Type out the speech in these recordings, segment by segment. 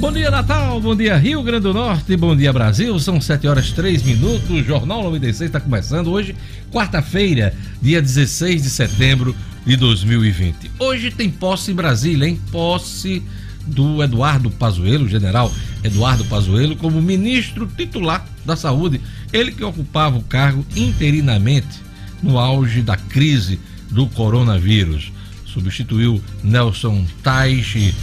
Bom dia, Natal. Bom dia, Rio Grande do Norte. Bom dia, Brasil. São 7 horas 3 minutos. O Jornal 96 está começando hoje, quarta-feira, dia 16 de setembro de 2020. Hoje tem posse em Brasília, hein? Posse do Eduardo Pazuello, general Eduardo Pazuello, como ministro titular da Saúde. Ele que ocupava o cargo interinamente no auge da crise do coronavírus. Substituiu Nelson Taixe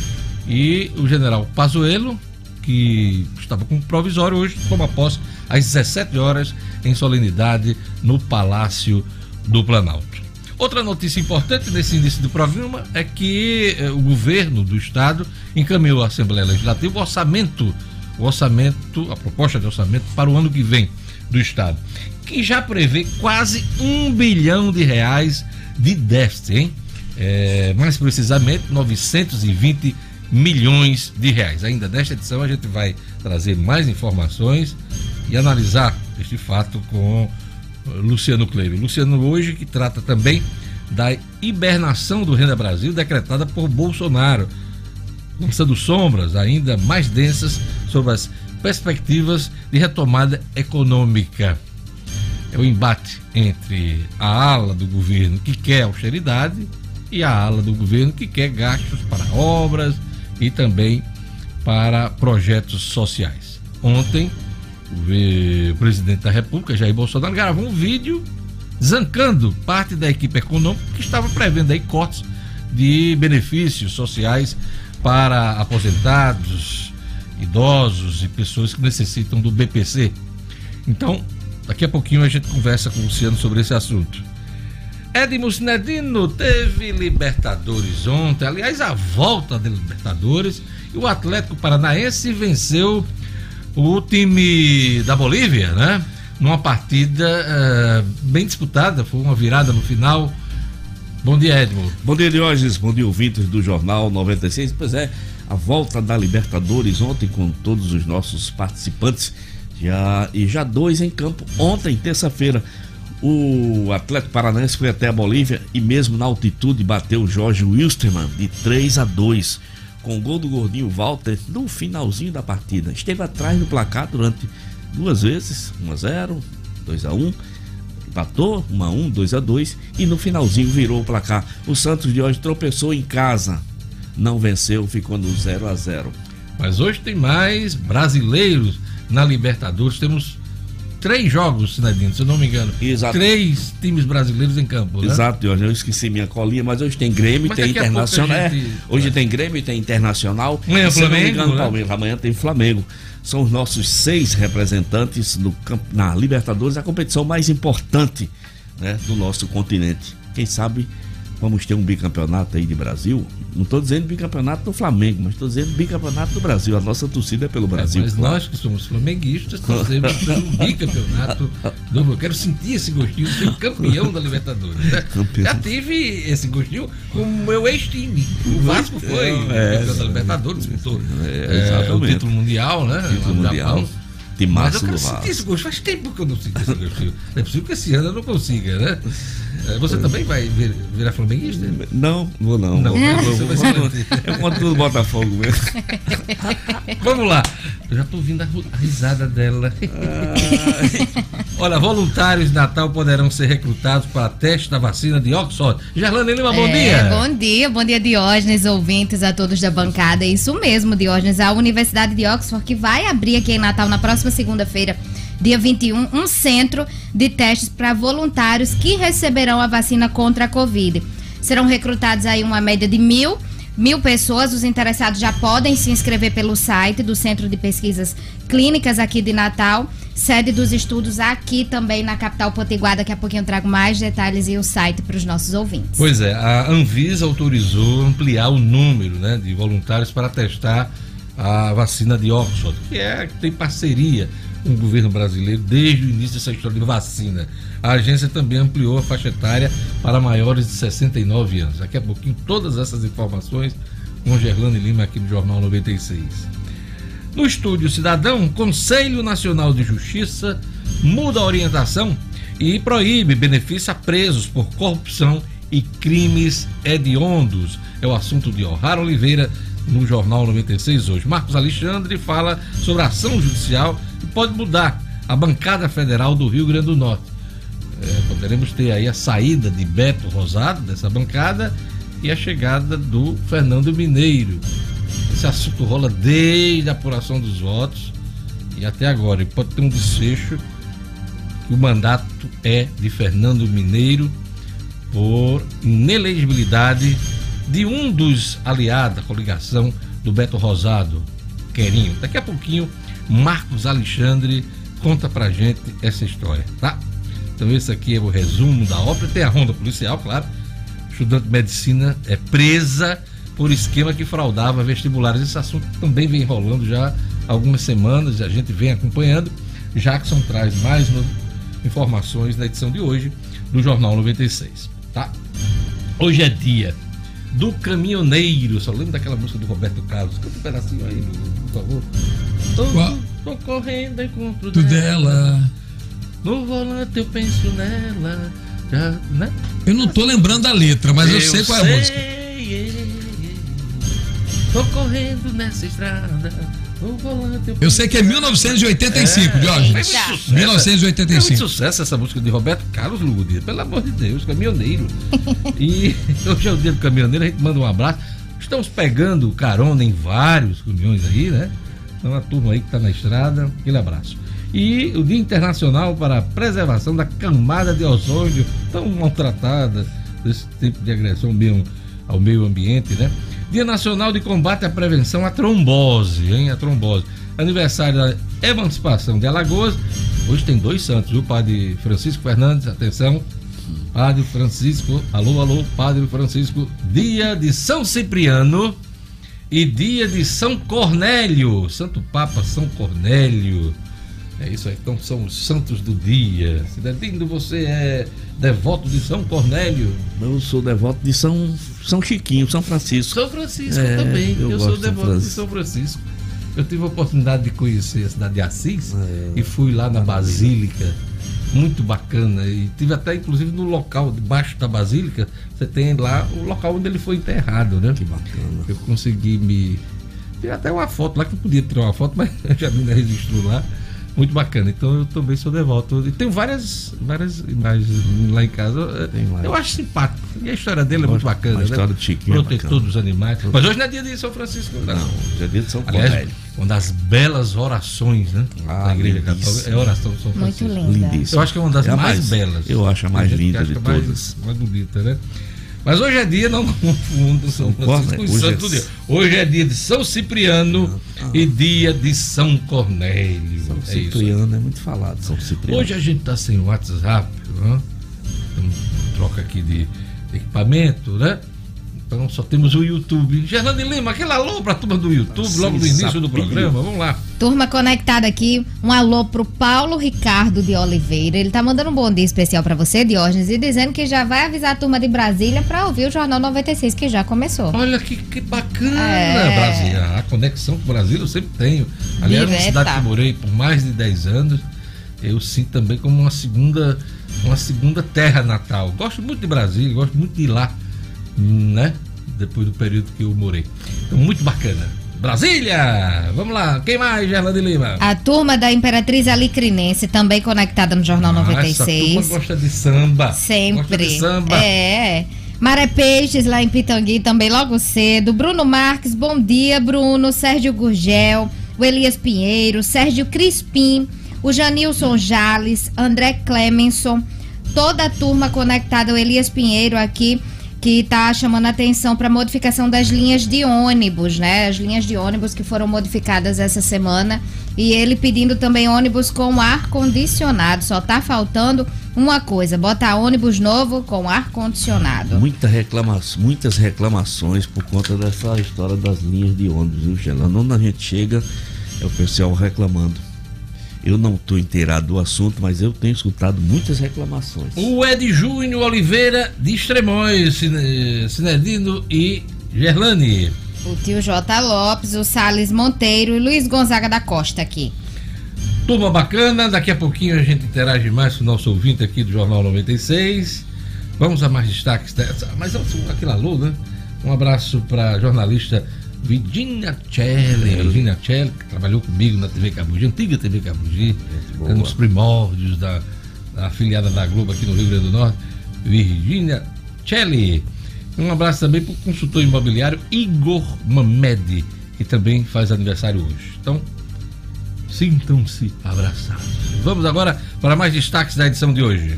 e o general Pazuello, que estava com provisório hoje, toma posse às 17 horas em solenidade no Palácio do Planalto. Outra notícia importante nesse início do programa é que eh, o governo do estado encaminhou à Assembleia Legislativa o orçamento, o orçamento, a proposta de orçamento para o ano que vem do estado, que já prevê quase um bilhão de reais de déficit, hein? É, mais precisamente 920 milhões de reais. Ainda nesta edição a gente vai trazer mais informações e analisar este fato com eh, Luciano Cleiro. Luciano hoje que trata também da hibernação do Renda Brasil decretada por Bolsonaro, lançando sombras ainda mais densas sobre as perspectivas de retomada econômica. É o embate entre a ala do governo que quer austeridade e a ala do governo que quer gastos para obras, e também para projetos sociais. Ontem, o presidente da República, Jair Bolsonaro, gravou um vídeo zancando parte da equipe econômica que estava prevendo aí cortes de benefícios sociais para aposentados, idosos e pessoas que necessitam do BPC. Então, daqui a pouquinho a gente conversa com o Luciano sobre esse assunto. Edmo Sinedino teve Libertadores ontem, aliás, a volta da Libertadores, e o Atlético Paranaense venceu o time da Bolívia, né? Numa partida uh, bem disputada, foi uma virada no final. Bom dia, Edmo. Bom dia, Diógenes. Bom dia, ouvintes do Jornal 96. Pois é, a volta da Libertadores ontem com todos os nossos participantes. Já, e já dois em campo ontem, terça-feira. O Atlético Paranaense foi até a Bolívia e mesmo na altitude bateu o Jorge Wilstermann de 3 a 2 com o gol do gordinho Walter no finalzinho da partida. Esteve atrás do placar durante duas vezes, 1 a 0, 2 a 1, empatou 1 a 1, 2 a 2 e no finalzinho virou o placar. O Santos de hoje tropeçou em casa, não venceu, ficou no 0 a 0. Mas hoje tem mais brasileiros na Libertadores. Temos três jogos, Sinadino, se eu não me engano. Exato. Três times brasileiros em campo, né? Exato, Jorge. Eu esqueci minha colinha, mas hoje tem Grêmio, mas tem Internacional. Gente... É, hoje é. tem Grêmio, tem Internacional. Amanhã se Flamengo. Engano, né? Palmeiras. Amanhã tem Flamengo. São os nossos seis representantes no, na Libertadores, a competição mais importante né, do nosso continente. Quem sabe vamos ter um bicampeonato aí de Brasil. Não estou dizendo bicampeonato do Flamengo, mas estou dizendo bicampeonato do Brasil. A nossa torcida é pelo Brasil. É, mas claro. nós que somos flamenguistas torcemos pelo bicampeonato do Eu quero sentir esse gostinho de ser campeão da Libertadores. Né? Já tive esse gostinho com o meu ex-time. O Vasco foi é, campeão da Libertadores, disputou é, é, o título mundial, né? Título mundial. Timaço Mas eu quero esse gosto. Faz tempo que eu não sinto esse gostinho. É possível que esse ano eu não consiga, né? É, você também vai vir, virar flamenguista? Não, vou não. Não, vou, vou, vou, vou, eu conto tudo Botafogo mesmo. Vamos lá. Eu já tô ouvindo a risada dela. Olha, voluntários de Natal poderão ser recrutados para teste da vacina de Oxford. Gerlane Lima, bom é, dia. Bom dia, bom dia, Diógenes, ouvintes, a todos da bancada. É isso mesmo, Diógenes. A Universidade de Oxford que vai abrir aqui em Natal na próxima segunda-feira dia 21, um centro de testes para voluntários que receberão a vacina contra a Covid. Serão recrutados aí uma média de mil mil pessoas. Os interessados já podem se inscrever pelo site do Centro de Pesquisas Clínicas aqui de Natal, sede dos estudos aqui também na capital potiguar. Daqui a pouquinho eu trago mais detalhes e o site para os nossos ouvintes. Pois é, a Anvisa autorizou ampliar o número né, de voluntários para testar a vacina de Oxford, que é que tem parceria o governo brasileiro desde o início dessa história de vacina. A agência também ampliou a faixa etária para maiores de 69 anos. Daqui a pouquinho, todas essas informações com Gerlane Lima aqui no Jornal 96. No estúdio Cidadão, Conselho Nacional de Justiça muda a orientação e proíbe benefício a presos por corrupção e crimes hediondos. É o assunto de O'Hara Oliveira, no Jornal 96 hoje. Marcos Alexandre fala sobre a ação judicial pode mudar a bancada federal do Rio Grande do Norte. É, poderemos ter aí a saída de Beto Rosado dessa bancada e a chegada do Fernando Mineiro. Esse assunto rola desde a apuração dos votos e até agora. E pode ter um desfecho que o mandato é de Fernando Mineiro por inelegibilidade de um dos aliados da coligação do Beto Rosado, Querinho. Daqui a pouquinho, Marcos Alexandre conta pra gente essa história, tá? Então esse aqui é o resumo da obra. Tem a ronda policial, claro. Estudante de medicina é presa por esquema que fraudava vestibulares. Esse assunto também vem rolando já há algumas semanas, a gente vem acompanhando. Jackson traz mais informações na edição de hoje do Jornal 96, tá? Hoje é dia do caminhoneiro. Só lembra daquela música do Roberto Carlos? Canta um pedacinho aí, por favor. Tô, correndo encontro dela. dela. No volante eu penso nela. Já, né? Eu não tô lembrando a letra, mas eu, eu sei qual é a música. Tô correndo nessa estrada. Eu sei que é 1985, é, Jorge. 1985. É muito sucesso essa música de Roberto Carlos Lude. Pelo amor de Deus, caminhoneiro. e hoje é o dia do caminhoneiro, a gente manda um abraço. Estamos pegando carona em vários caminhões aí, né? Então a turma aí que está na estrada, aquele abraço. E o Dia Internacional para a Preservação da Camada de Ozônio, tão maltratada desse tipo de agressão mesmo ao meio ambiente, né? Dia Nacional de Combate à Prevenção à Trombose, hein? A trombose. Aniversário da Emancipação de Alagoas. Hoje tem dois santos, viu? Padre Francisco Fernandes, atenção. Padre Francisco, alô, alô, Padre Francisco. Dia de São Cipriano e dia de São Cornélio. Santo Papa São Cornélio. É isso aí, então são os santos do dia. Cidadino, você é devoto de São Cornélio? Eu sou devoto de São, São Chiquinho, São Francisco. São Francisco é, também. Eu, eu sou devoto de São Francisco. Eu tive a oportunidade de conhecer a cidade de Assis é, e fui lá na Basílica. Muito bacana. E tive até, inclusive, no local, debaixo da Basílica, você tem lá o local onde ele foi enterrado, né? Que bacana. Eu consegui me. Tirar até uma foto lá, que eu podia tirar uma foto, mas já me registrou lá muito bacana. Então eu também sou devoto. E tenho várias, várias imagens lá em casa. Eu acho simpático. E a história dele é muito bacana. A né? história né? do Chiquinho. É Protetor é dos animais. Mas hoje não é dia de São Francisco, não. Não, hoje é dia de São Aliás, Uma das belas orações, né? Ah, da Igreja Católica é a oração de São Francisco. Muito linda. Eu acho que é uma das é mais, mais, belas. Eu acho a mais linda de todas. Mais, mais bonita, né? Mas hoje é dia, não confundo São Francisco com Santo é... Dia. Hoje é dia de São Cipriano ah, e dia de São Cornélio. São é Cipriano é muito falado, São Cipriano. Hoje a gente tá sem WhatsApp, né? Troca aqui de equipamento, né? Então só temos o YouTube. Gerlane Lima, aquele alô pra turma do YouTube, logo no início do programa. Vamos lá. Turma conectada aqui, um alô pro Paulo Ricardo de Oliveira. Ele tá mandando um bom dia especial para você, Diógenes, e dizendo que já vai avisar a turma de Brasília para ouvir o Jornal 96, que já começou. Olha que, que bacana, é... Brasília. A conexão com o Brasil eu sempre tenho. Aliás, na cidade que morei por mais de 10 anos, eu sinto também como uma segunda, uma segunda terra natal. Gosto muito de Brasília, gosto muito de ir lá né? Depois do período que eu morei. Então, muito bacana. Brasília! Vamos lá, quem mais, Gerlane Lima? A turma da Imperatriz Alicrinense, também conectada no Jornal ah, 96. Essa turma gosta de samba. Sempre. Gosta de samba. É. Maré Peixes, lá em Pitangui, também logo cedo. Bruno Marques, bom dia, Bruno. Sérgio Gurgel, o Elias Pinheiro, Sérgio Crispim, o Janilson Jales, André Clemenson, toda a turma conectada, o Elias Pinheiro aqui que está chamando atenção para a modificação das linhas de ônibus, né? As linhas de ônibus que foram modificadas essa semana. E ele pedindo também ônibus com ar condicionado. Só está faltando uma coisa: botar ônibus novo com ar condicionado. Muita reclama muitas reclamações por conta dessa história das linhas de ônibus, viu, Gelando? Onde a gente chega, é o pessoal reclamando. Eu não estou inteirado do assunto, mas eu tenho escutado muitas reclamações. O Ed Júnior Oliveira de Extremóis, Cinedino e Gerlane. O tio J. Lopes, o Sales Monteiro e Luiz Gonzaga da Costa aqui. Turma bacana, daqui a pouquinho a gente interage mais com o nosso ouvinte aqui do Jornal 96. Vamos a mais destaques. Mas aquele alô, né? Um abraço para a jornalista Virginia Celli, é. Virginia Celli, que trabalhou comigo na TV Cabugi, antiga TV Cabugi, é, nos primórdios da, da afiliada da Globo aqui no Rio Grande do Norte, Virginia Celli. Um abraço também para o consultor imobiliário Igor Mamed, que também faz aniversário hoje. Então, sintam-se abraçados. Vamos agora para mais destaques da edição de hoje.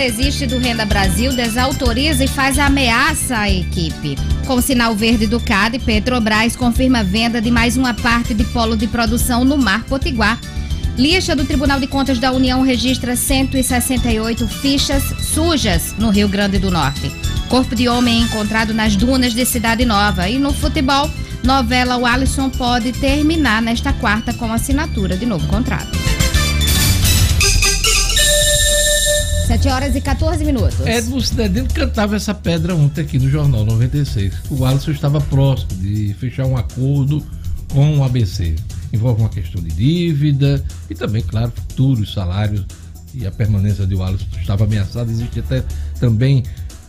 Desiste do Renda Brasil, desautoriza e faz ameaça à equipe. Com sinal verde do CAD, Petrobras confirma venda de mais uma parte de polo de produção no Mar Potiguar Lixa do Tribunal de Contas da União registra 168 fichas sujas no Rio Grande do Norte. Corpo de homem encontrado nas dunas de Cidade Nova. E no futebol, novela O Alisson pode terminar nesta quarta com assinatura de novo contrato. 7 horas e 14 minutos. Edmo Cidadino cantava essa pedra ontem aqui no Jornal 96. O Alisson estava próximo de fechar um acordo com o ABC envolve uma questão de dívida e também, claro, futuros salários e a permanência de Wallace estava ameaçada. Existe até também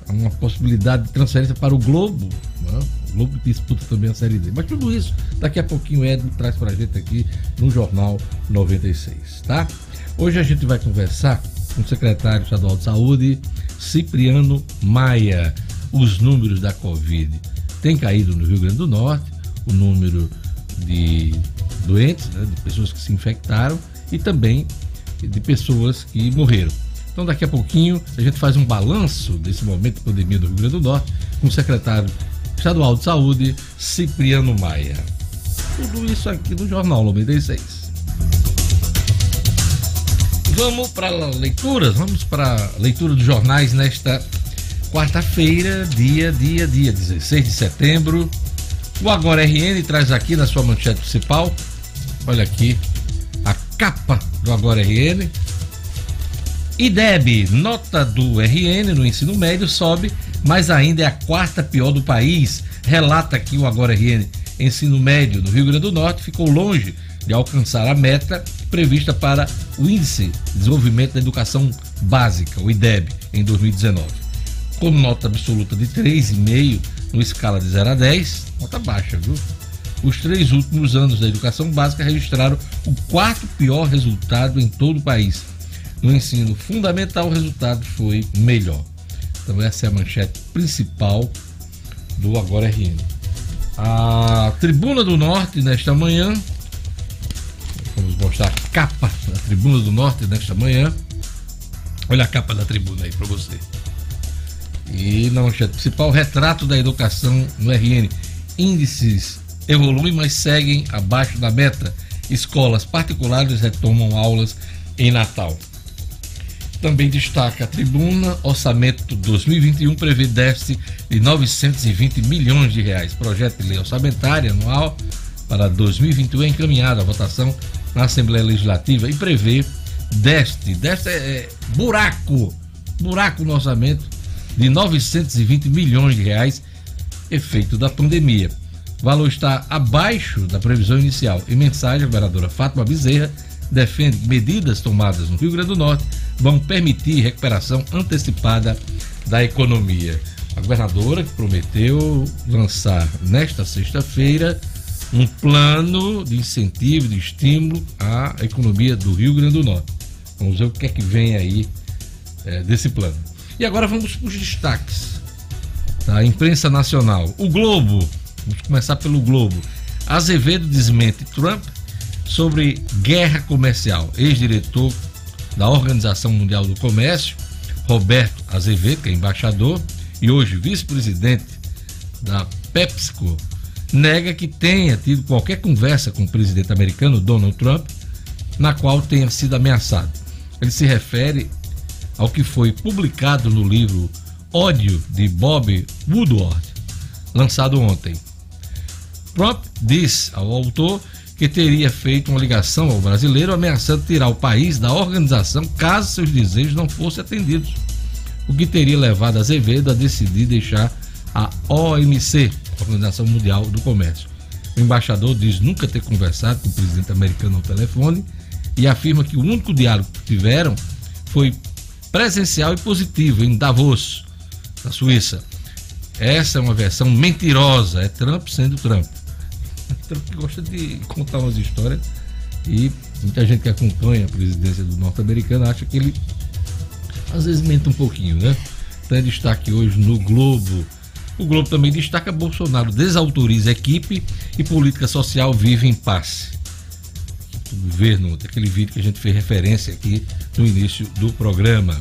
uma possibilidade de transferência para o Globo, né? o Globo disputa também a Série D. Mas tudo isso, daqui a pouquinho o Edmo traz para a gente aqui no Jornal 96, tá? Hoje a gente vai conversar com o secretário estadual de Saúde, Cipriano Maia. Os números da Covid têm caído no Rio Grande do Norte, o número de doentes, né, de pessoas que se infectaram e também de pessoas que morreram. Então, daqui a pouquinho, a gente faz um balanço desse momento de pandemia do Rio Grande do Norte com o secretário estadual de saúde, Cipriano Maia. Tudo isso aqui no Jornal 96. Vamos para leituras, vamos para leitura dos jornais nesta quarta-feira, dia, dia, dia 16 de setembro. O Agora RN traz aqui na sua manchete principal Olha aqui a capa do Agora RN. IDEB, nota do RN no ensino médio sobe, mas ainda é a quarta pior do país. Relata aqui o Agora RN. Ensino médio no Rio Grande do Norte ficou longe de alcançar a meta prevista para o Índice de Desenvolvimento da Educação Básica, o IDEB, em 2019. Com nota absoluta de 3,5 no escala de 0 a 10, nota baixa, viu? os três últimos anos da educação básica registraram o quarto pior resultado em todo o país. No ensino fundamental, o resultado foi melhor. Então, essa é a manchete principal do Agora RN. A Tribuna do Norte, nesta manhã, vamos mostrar a capa da Tribuna do Norte nesta manhã. Olha a capa da tribuna aí para você. E na manchete principal, retrato da educação no RN. Índices evoluem, mas seguem abaixo da meta. Escolas particulares retomam aulas em Natal. Também destaca a tribuna, orçamento 2021 prevê déficit de 920 milhões de reais. Projeto de lei orçamentária anual para 2021 é encaminhado à votação na Assembleia Legislativa e prevê déficit, déficit é, é buraco, buraco no orçamento de 920 milhões de reais, efeito da pandemia. O valor está abaixo da previsão inicial. Em mensagem, a governadora Fátima Bezerra defende medidas tomadas no Rio Grande do Norte vão permitir recuperação antecipada da economia. A governadora prometeu lançar nesta sexta-feira um plano de incentivo, de estímulo à economia do Rio Grande do Norte. Vamos ver o que é que vem aí é, desse plano. E agora vamos para os destaques da imprensa nacional. O Globo Vamos começar pelo Globo. Azevedo desmente Trump sobre guerra comercial. Ex-diretor da Organização Mundial do Comércio, Roberto Azevedo, que é embaixador e hoje vice-presidente da PepsiCo, nega que tenha tido qualquer conversa com o presidente americano Donald Trump na qual tenha sido ameaçado. Ele se refere ao que foi publicado no livro Ódio de Bob Woodward, lançado ontem. Trump disse ao autor que teria feito uma ligação ao brasileiro ameaçando tirar o país da organização caso seus desejos não fossem atendidos, o que teria levado Azevedo a decidir deixar a OMC, Organização Mundial do Comércio. O embaixador diz nunca ter conversado com o presidente americano ao telefone e afirma que o único diálogo que tiveram foi presencial e positivo em Davos, da Suíça. Essa é uma versão mentirosa, é Trump sendo Trump. Trump gosta de contar umas histórias e muita gente que acompanha a presidência do norte-americano acha que ele às vezes mente um pouquinho, né? Tem destaque hoje no Globo. O Globo também destaca Bolsonaro desautoriza equipe e política social vive em paz. O governo, daquele vídeo que a gente fez referência aqui no início do programa.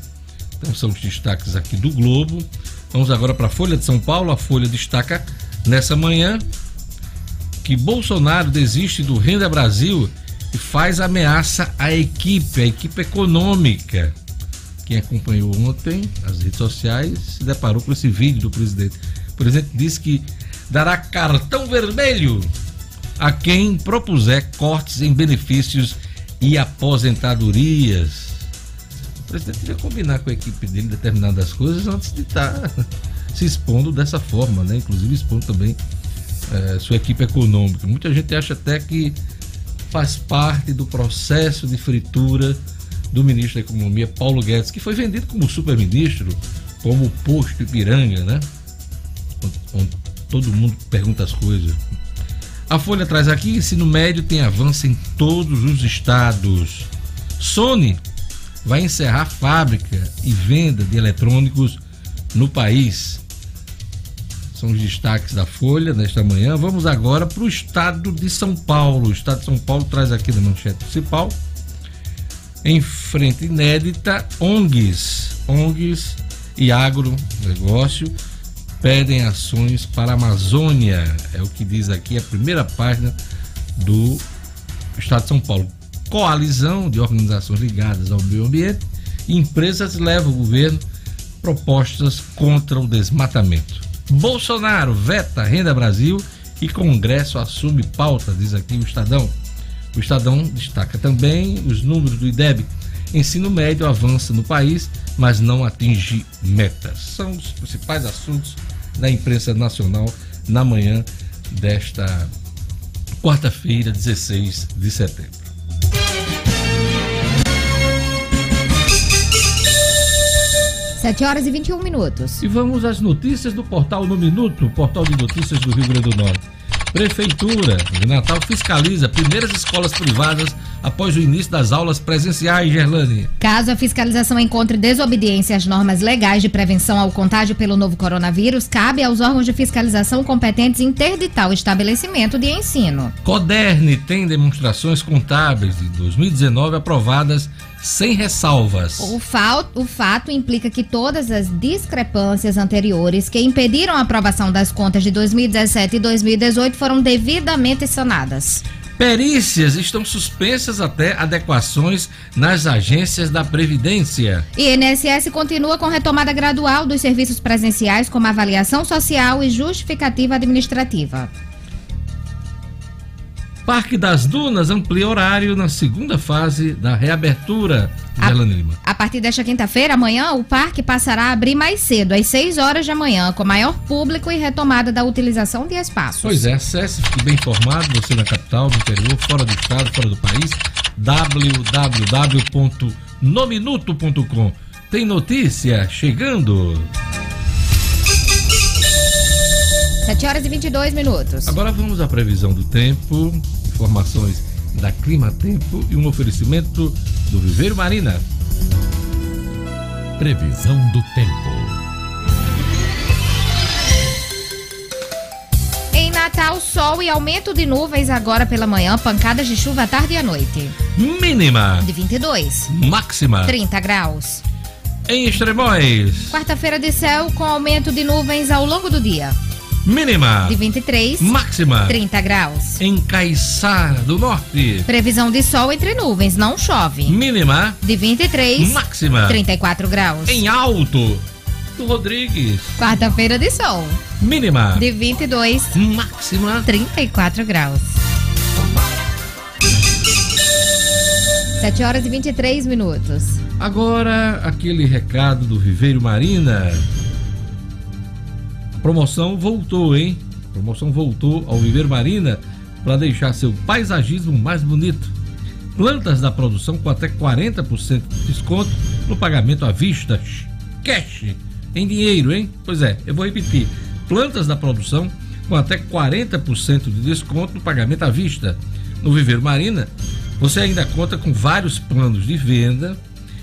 Então são os destaques aqui do Globo. Vamos agora para a Folha de São Paulo. A Folha destaca nessa manhã que Bolsonaro desiste do Renda Brasil e faz ameaça à equipe, à equipe econômica. Quem acompanhou ontem as redes sociais se deparou com esse vídeo do presidente. Presidente disse que dará cartão vermelho a quem propuser cortes em benefícios e aposentadorias. O presidente devia combinar com a equipe dele determinadas coisas antes de estar tá se expondo dessa forma, né? Inclusive expondo também é, sua equipe econômica. Muita gente acha até que faz parte do processo de fritura do ministro da Economia, Paulo Guedes, que foi vendido como super-ministro, como posto Ipiranga, né? Onde todo mundo pergunta as coisas. A Folha traz aqui: ensino médio tem avanço em todos os estados. Sony vai encerrar fábrica e venda de eletrônicos no país. São os destaques da Folha nesta manhã. Vamos agora para o estado de São Paulo. O estado de São Paulo traz aqui na manchete principal. Em frente inédita, ONGs, ONGs e agronegócio pedem ações para a Amazônia. É o que diz aqui a primeira página do Estado de São Paulo. Coalizão de organizações ligadas ao meio ambiente e empresas levam o governo propostas contra o desmatamento. Bolsonaro veta Renda Brasil e Congresso assume pauta, diz aqui o Estadão. O Estadão destaca também os números do IDEB. Ensino médio avança no país, mas não atinge metas. São os principais assuntos da imprensa nacional na manhã desta quarta-feira, 16 de setembro. 7 horas e 21 minutos. E vamos às notícias do portal No Minuto, portal de notícias do Rio Grande do Norte. Prefeitura de Natal fiscaliza primeiras escolas privadas após o início das aulas presenciais, Gerlane. Caso a fiscalização encontre desobediência às normas legais de prevenção ao contágio pelo novo coronavírus, cabe aos órgãos de fiscalização competentes interditar o estabelecimento de ensino. Coderne tem demonstrações contábeis de 2019 aprovadas sem ressalvas. O, o fato implica que todas as discrepâncias anteriores que impediram a aprovação das contas de 2017 e 2018 foram devidamente sanadas. Perícias estão suspensas até adequações nas agências da Previdência. E INSS continua com retomada gradual dos serviços presenciais, como avaliação social e justificativa administrativa. Parque das Dunas amplia horário na segunda fase da reabertura. A, a partir desta quinta-feira, amanhã, o parque passará a abrir mais cedo, às 6 horas da manhã, com maior público e retomada da utilização de espaços. Pois é, acesse, fique bem informado, você na capital, no interior, fora do estado, fora do país, www.nominuto.com. Tem notícia chegando. 7 horas e 22 minutos. Agora vamos à previsão do tempo informações da Clima Tempo e um oferecimento do Viveiro Marina. Previsão do tempo. Em Natal, sol e aumento de nuvens agora pela manhã, pancadas de chuva à tarde e à noite. Mínima de 22. Máxima 30 graus. Em Extremóis. Quarta-feira de céu com aumento de nuvens ao longo do dia. Mínima. De 23. Máxima. 30 graus. Em Caiçara do Norte. Previsão de sol entre nuvens, não chove. Mínima. De 23. Máxima. 34 graus. Em Alto do Rodrigues. Quarta-feira de sol. Mínima. De 22. Máxima. 34 graus. 7 horas e 23 minutos. Agora, aquele recado do Viveiro Marina promoção voltou, hein? Promoção voltou ao Viver Marina para deixar seu paisagismo mais bonito. Plantas da produção com até 40% de desconto no pagamento à vista. Cash em dinheiro, hein? Pois é, eu vou repetir. Plantas da produção com até 40% de desconto no pagamento à vista. No Viver Marina, você ainda conta com vários planos de venda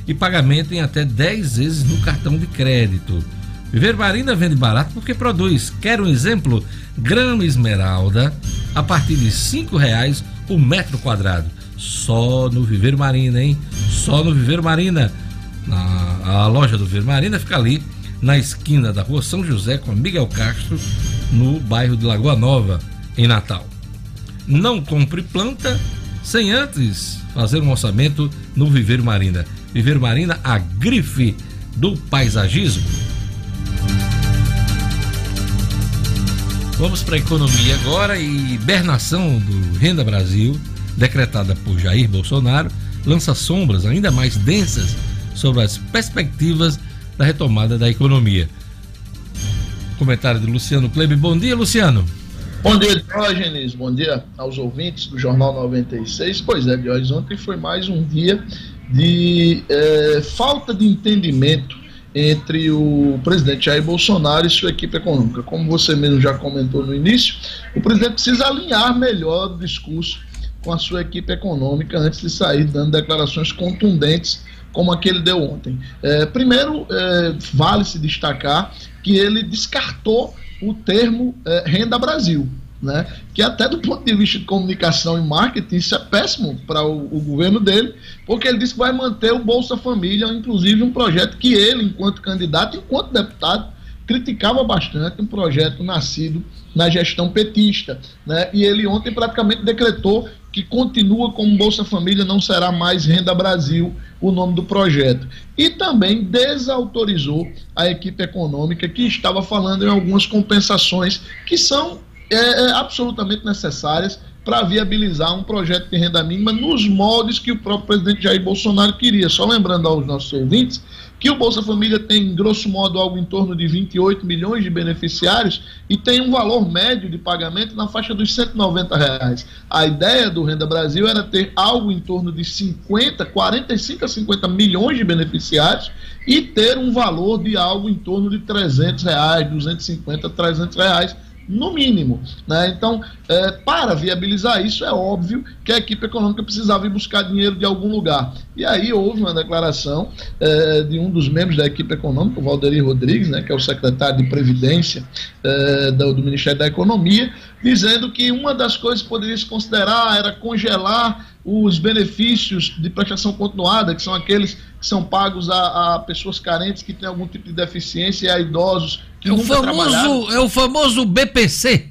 e pagamento em até 10 vezes no cartão de crédito. Viver Marina vende barato porque produz. Quer um exemplo? Grama esmeralda a partir de R$ reais o metro quadrado. Só no Viver Marina, hein? Só no Viver Marina. Na, a loja do Viver Marina fica ali na esquina da rua São José com Miguel Castro, no bairro de Lagoa Nova, em Natal. Não compre planta sem antes fazer um orçamento no Viver Marina. Viver Marina, a grife do paisagismo. Vamos para a economia agora e hibernação do Renda Brasil, decretada por Jair Bolsonaro, lança sombras ainda mais densas sobre as perspectivas da retomada da economia. Comentário de Luciano Kleber. Bom dia, Luciano. Bom dia, Diógenes. Bom dia aos ouvintes do Jornal 96. Pois é, Diógenes, ontem foi mais um dia de é, falta de entendimento entre o presidente Jair Bolsonaro e sua equipe econômica. Como você mesmo já comentou no início, o presidente precisa alinhar melhor o discurso com a sua equipe econômica antes de sair dando declarações contundentes como a que ele deu ontem. É, primeiro, é, vale se destacar que ele descartou o termo é, Renda Brasil né? Que até do ponto de vista de comunicação e marketing, isso é péssimo para o, o, governo dele, porque ele disse que vai manter o Bolsa Família, inclusive um projeto que ele, enquanto candidato, enquanto deputado, criticava bastante, um projeto nascido na gestão petista, né? E ele ontem praticamente decretou que continua como Bolsa Família, não será mais Renda Brasil o nome do projeto. E também desautorizou a equipe econômica que estava falando em algumas compensações que são é, é, absolutamente necessárias para viabilizar um projeto de renda mínima nos moldes que o próprio presidente Jair Bolsonaro queria. Só lembrando aos nossos ouvintes que o Bolsa Família tem, grosso modo, algo em torno de 28 milhões de beneficiários e tem um valor médio de pagamento na faixa dos 190 reais. A ideia do Renda Brasil era ter algo em torno de 50, 45 a 50 milhões de beneficiários e ter um valor de algo em torno de 300 reais, 250, 300 reais no mínimo. Né? Então, é, para viabilizar isso, é óbvio que a equipe econômica precisava ir buscar dinheiro de algum lugar. E aí houve uma declaração é, de um dos membros da equipe econômica, o Valderi Rodrigues, né, que é o secretário de Previdência é, do, do Ministério da Economia, dizendo que uma das coisas que poderia se considerar era congelar os benefícios de prestação continuada, que são aqueles que são pagos a, a pessoas carentes que têm algum tipo de deficiência e a idosos que é o famoso É o famoso BPC.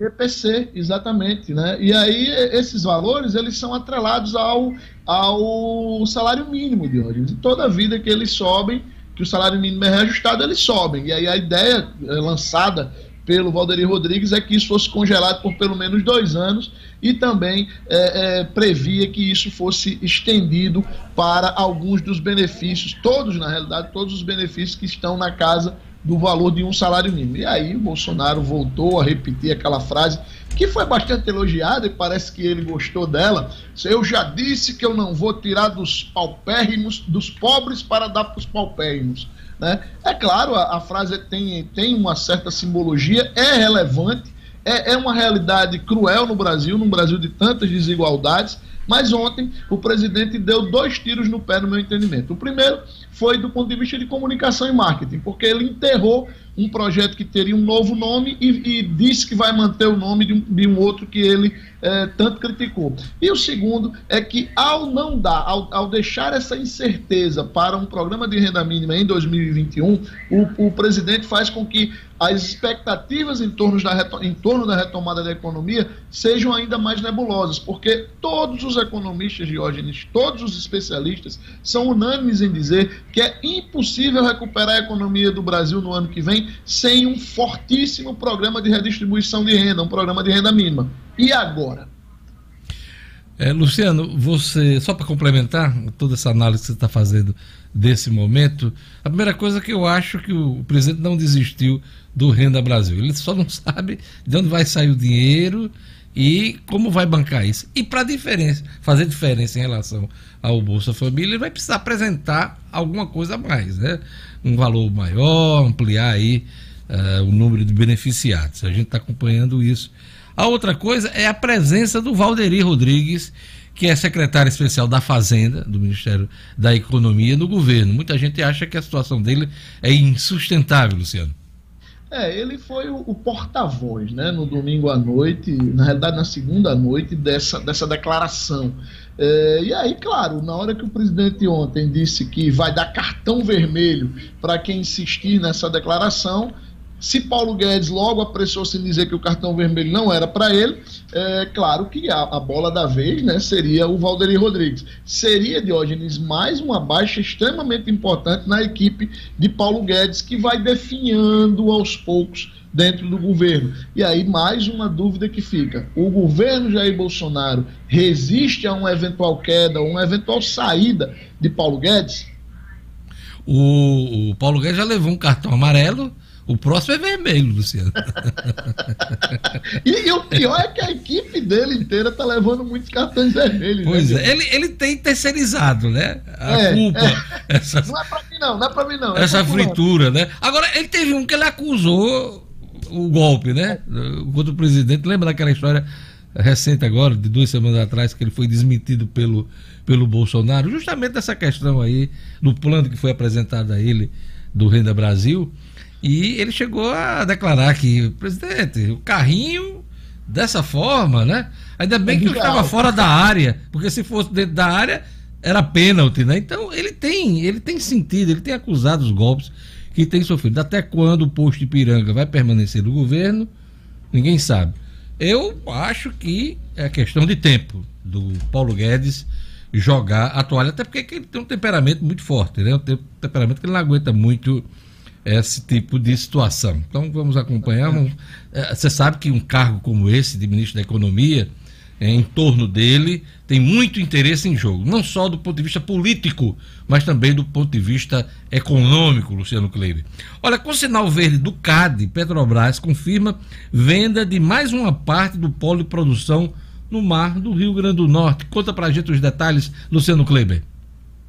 BPC, exatamente, né? E aí esses valores eles são atrelados ao, ao salário mínimo de hoje. E toda vida que eles sobem, que o salário mínimo é reajustado, eles sobem. E aí a ideia lançada pelo Valderi Rodrigues é que isso fosse congelado por pelo menos dois anos e também é, é, previa que isso fosse estendido para alguns dos benefícios, todos na realidade, todos os benefícios que estão na casa do valor de um salário mínimo. E aí o Bolsonaro voltou a repetir aquela frase que foi bastante elogiada e parece que ele gostou dela. Eu já disse que eu não vou tirar dos paupérrimos, dos pobres para dar para os paupérrimos. Né? É claro, a, a, frase tem, tem uma certa simbologia, é relevante, é, é uma realidade cruel no Brasil, num Brasil de tantas desigualdades, mas ontem o presidente deu dois tiros no pé, no meu entendimento. O primeiro foi do ponto de vista de comunicação e marketing, porque ele enterrou um projeto que teria um novo nome e, e disse que vai manter o nome de um, de um outro que ele é, tanto criticou. E o segundo é que, ao não dar, ao, ao, deixar essa incerteza para um programa de renda mínima em 2021, o, o presidente faz com que as expectativas em torno, da, em torno da retomada da economia sejam ainda mais nebulosas, porque todos os economistas, Diógenes, todos os especialistas, são unânimes em dizer que é impossível recuperar a economia do Brasil no ano que vem sem um fortíssimo programa de redistribuição de renda, um programa de renda mínima. E agora? É, Luciano, você, só para complementar toda essa análise que você está fazendo desse momento, a primeira coisa que eu acho que o presidente não desistiu do Renda Brasil. Ele só não sabe de onde vai sair o dinheiro e como vai bancar isso. E para diferença, fazer diferença em relação ao Bolsa Família, ele vai precisar apresentar alguma coisa a mais, né? Um valor maior, ampliar aí uh, o número de beneficiados. A gente está acompanhando isso. A outra coisa é a presença do Valderi Rodrigues, que é secretário especial da Fazenda, do Ministério da Economia, no governo. Muita gente acha que a situação dele é insustentável, Luciano. É, ele foi o, o porta-voz, né, no domingo à noite, na realidade na segunda noite, dessa, dessa declaração. É, e aí, claro, na hora que o presidente ontem disse que vai dar cartão vermelho para quem insistir nessa declaração, se Paulo Guedes logo apressou-se dizer que o cartão vermelho não era para ele, é claro que a, a, bola da vez né, seria o Valderi Rodrigues. Seria, Diógenes, mais uma baixa extremamente importante na equipe de Paulo Guedes, que vai definhando aos poucos dentro do governo. E aí, mais uma dúvida que fica: o governo Jair Bolsonaro resiste a uma eventual queda, uma eventual saída de Paulo Guedes? O, o Paulo Guedes já levou um cartão amarelo o próximo é vermelho, Luciano. e, e, o pior é que a equipe dele inteira tá levando muitos cartões vermelhos. Né, pois né, é, ele, ele tem terceirizado, né? A é, culpa. É. Essa, não é pra mim, não, não é pra mim, não. É essa fritura, não. né? Agora, ele teve um que ele acusou o golpe, né? Contra o presidente. Lembra daquela história recente agora, de duas semanas atrás, que ele foi desmentido pelo, pelo Bolsonaro, justamente dessa questão aí, do plano que foi apresentado a ele do Renda Brasil. E ele chegou a declarar que, presidente, o carrinho dessa forma, né? Ainda bem que estava fora da área, porque se fosse dentro da área era pênalti, né? Então ele tem, ele tem sentido, ele tem acusado os golpes que tem sofrido. Até quando o posto de Piranga vai permanecer no governo, ninguém sabe. Eu acho que é questão de tempo do Paulo Guedes jogar a toalha, até porque ele tem um temperamento muito forte, né? Um temperamento que ele não aguenta muito esse tipo de situação. Então vamos acompanhar. É, você sabe que um cargo como esse de ministro da Economia, é, em torno dele, tem muito interesse em jogo, não só do ponto de vista político, mas também do ponto de vista econômico, Luciano Kleber. Olha, com sinal verde do CAD, Petrobras confirma venda de mais uma parte do polo de produção no mar do Rio Grande do Norte. Conta pra gente os detalhes, Luciano Kleber.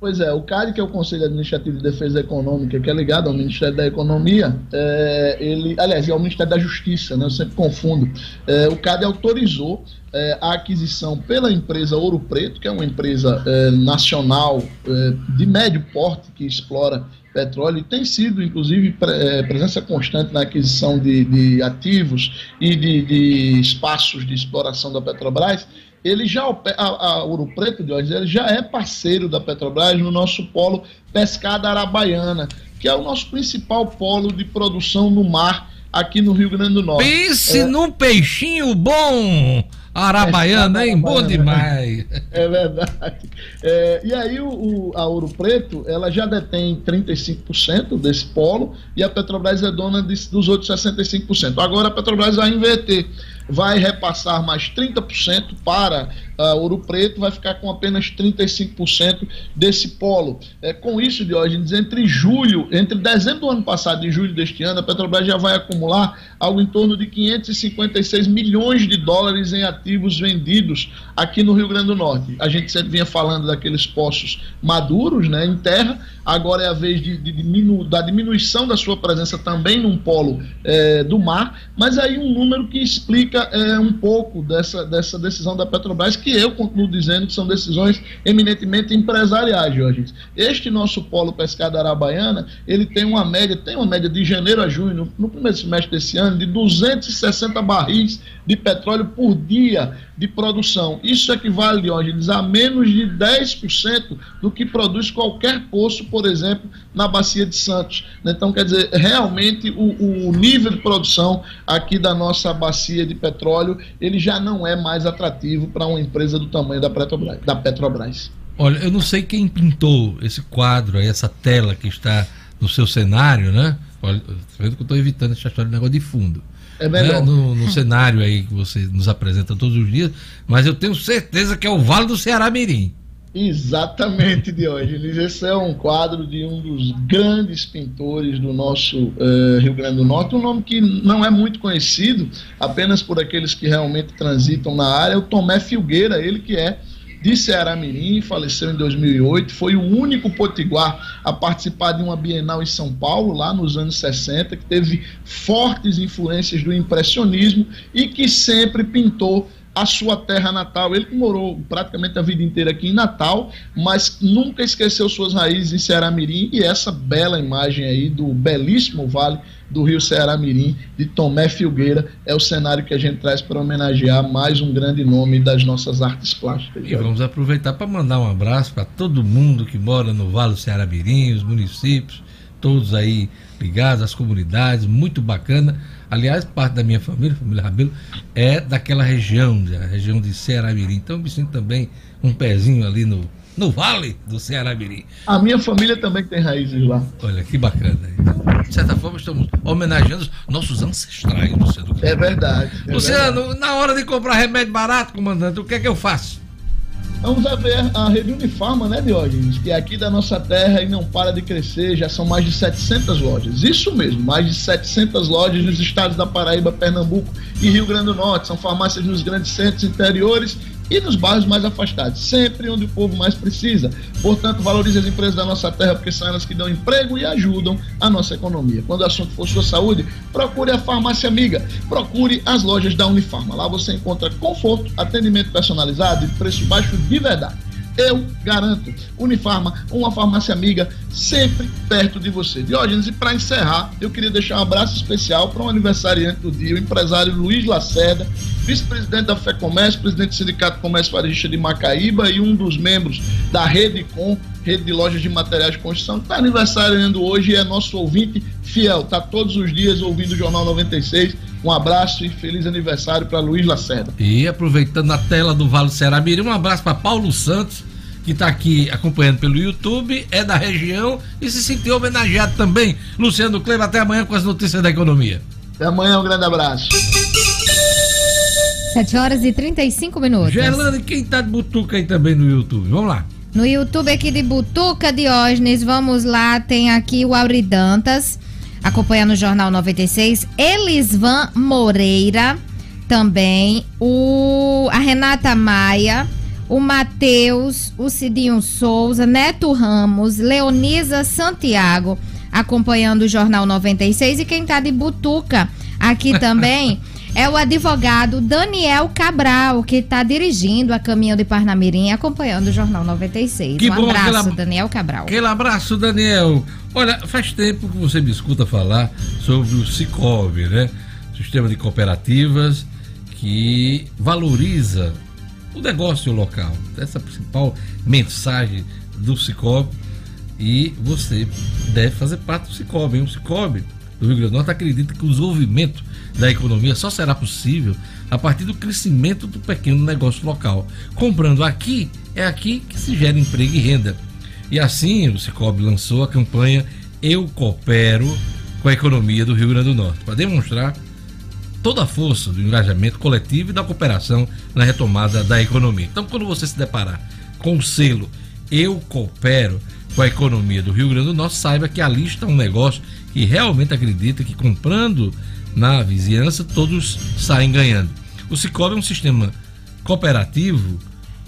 Pois é, o CAD, que é o Conselho Administrativo de Defesa Econômica, que é ligado ao Ministério da Economia, é, ele, aliás, é ao Ministério da Justiça, né, eu sempre confundo. É, o CAD autorizou é, a aquisição pela empresa Ouro Preto, que é uma empresa é, nacional é, de médio porte que explora petróleo e tem sido, inclusive, pre é, presença constante na aquisição de, de ativos e de, de espaços de exploração da Petrobras ele já a, a Ouro Preto de hoje, ele já é parceiro da Petrobras no nosso polo Pescada Arabaiana, que é o nosso principal polo de produção no mar aqui no Rio Grande do Norte. Pense é... num peixinho bom! Arabaiana, hein? Bom demais. É verdade. É, e aí o, o, a Ouro Preto, ela já detém 35% desse polo e a Petrobras é dona de, dos outros 65%. Agora a Petrobras vai inverter vai repassar mais 30% para uh, Ouro Preto, vai ficar com apenas 35% desse polo. É, com isso, Diógenes, entre julho, entre dezembro do ano passado e julho deste ano, a Petrobras já vai acumular algo em torno de 556 milhões de dólares em ativos vendidos aqui no Rio Grande do Norte. A gente sempre vinha falando daqueles poços maduros, né, em terra, agora é a vez de, de diminu da diminuição da sua presença também num polo é, do mar, mas aí um número que explica é, um pouco dessa, dessa decisão da Petrobras, que eu continuo dizendo que são decisões eminentemente empresariais, Jorge. Este nosso polo pescado arabaiana, ele tem uma média, tem uma média de janeiro a junho, no, no primeiro semestre desse ano, de 260 barris de petróleo por dia de produção. Isso equivale, Diógenes, a menos de 10% do que produz qualquer poço, por exemplo, na Bacia de Santos. Então, quer dizer, realmente o, o nível de produção aqui da nossa bacia de petróleo, ele já não é mais atrativo para uma empresa do tamanho da Petrobras. Da Petrobras. Olha, eu não sei quem pintou esse quadro essa tela que está no seu cenário, né? Olha, tá vendo que eu estou evitando essa história de negócio de fundo. É melhor. Né? No, no cenário aí que você nos apresenta todos os dias, mas eu tenho certeza que é o Vale do Ceará Mirim. Exatamente, Diógenes. Esse é um quadro de um dos grandes pintores do nosso uh, Rio Grande do Norte, um nome que não é muito conhecido, apenas por aqueles que realmente transitam na área, é o Tomé Filgueira, ele que é de Ceará Mirim, faleceu em 2008, foi o único potiguar a participar de uma Bienal em São Paulo, lá nos anos 60, que teve fortes influências do impressionismo e que sempre pintou a sua terra natal. Ele que morou praticamente a vida inteira aqui em Natal, mas nunca esqueceu suas raízes em Ceará Mirim e essa bela imagem aí do belíssimo vale do Rio Ceará Mirim, de Tomé Filgueira, é o cenário que a gente traz para homenagear mais um grande nome das nossas artes plásticas. E vamos aproveitar para mandar um abraço para todo mundo que mora no Vale do Ceará Mirim, os municípios, todos aí ligados, as comunidades, muito bacana Aliás, parte da minha família, família Rabelo, é daquela região, da região de Ceará-Mirim. Então, eu me sinto também um pezinho ali no, no vale do Ceará-Mirim. A minha família também tem raízes lá. Olha, que bacana. Então, de certa forma, estamos homenageando nossos ancestrais, Luciano. É verdade. É Luciano, verdade. na hora de comprar remédio barato, comandante, o que é que eu faço? Vamos a ver a rede Unifarma, né, Diógenes? Que é aqui da nossa terra e não para de crescer, já são mais de 700 lojas. Isso mesmo, mais de 700 lojas nos estados da Paraíba, Pernambuco e Rio Grande do Norte. São farmácias nos grandes centros interiores e nos bairros mais afastados, sempre onde o povo mais precisa. Portanto, valorize as empresas da nossa terra, porque são elas que dão emprego e ajudam a nossa economia. Quando o assunto for sua saúde, procure a farmácia amiga, procure as lojas da Unifarma. Lá você encontra conforto, atendimento personalizado e preço baixo de verdade. Eu garanto. Unifarma, uma farmácia amiga, sempre perto de você. Diógenes, e para encerrar, eu queria deixar um abraço especial para um aniversariante do dia, o empresário Luiz Lacerda, vice-presidente da FEComércio, presidente do Sindicato Comércio Varejista de Macaíba e um dos membros da Rede Com, rede de lojas de materiais de construção, está aniversariando hoje e é nosso ouvinte fiel, está todos os dias ouvindo o Jornal 96. Um abraço e feliz aniversário para Luiz Lacerda. E aproveitando a tela do Vale do Ceará Mirim, um abraço para Paulo Santos, que está aqui acompanhando pelo YouTube, é da região e se sentiu homenageado também. Luciano Kleber, até amanhã com as notícias da economia. Até amanhã, um grande abraço. 7 horas e 35 minutos. Gerlane, quem tá de butuca aí também no YouTube? Vamos lá. No YouTube aqui de Butuca Diógenes, vamos lá, tem aqui o Auridantas, acompanhando o Jornal 96, Elisvan Moreira, também, o, a Renata Maia, o Matheus, o Cidinho Souza, Neto Ramos, Leonisa Santiago, acompanhando o Jornal 96, e quem tá de Butuca aqui também... é o advogado Daniel Cabral, que está dirigindo a Caminho de Parnamirim, acompanhando o Jornal 96. Que um bom, abraço, aquele, Daniel Cabral. Aquele abraço, Daniel. Olha, faz tempo que você me escuta falar sobre o Cicobi, né? Sistema de cooperativas que valoriza o negócio local. Essa é a principal mensagem do Cicobi. E você deve fazer parte do Cicobi. O Cicobi do Rio Grande do Norte acredita que o desenvolvimento da economia só será possível a partir do crescimento do pequeno negócio local. Comprando aqui, é aqui que se gera emprego e renda. E assim o Cicobi lançou a campanha Eu Coopero com a economia do Rio Grande do Norte, para demonstrar toda a força do engajamento coletivo e da cooperação na retomada da economia. Então, quando você se deparar com o selo Eu Coopero com a economia do Rio Grande do Norte, saiba que ali está um negócio que realmente acredita que comprando na vizinhança, todos saem ganhando. O Cicobi é um sistema cooperativo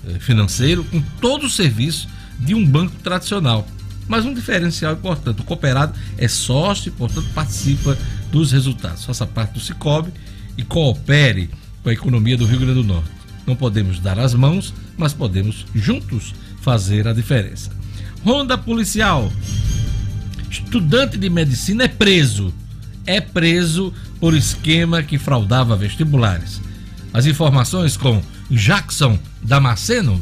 eh, financeiro com todo o serviço de um banco tradicional. Mas um diferencial importante: o cooperado é sócio e, portanto, participa dos resultados. Faça parte do Cicobi e coopere com a economia do Rio Grande do Norte. Não podemos dar as mãos, mas podemos juntos fazer a diferença. Ronda policial. Estudante de medicina é preso. É preso por esquema que fraudava vestibulares. As informações com Jackson Damasceno.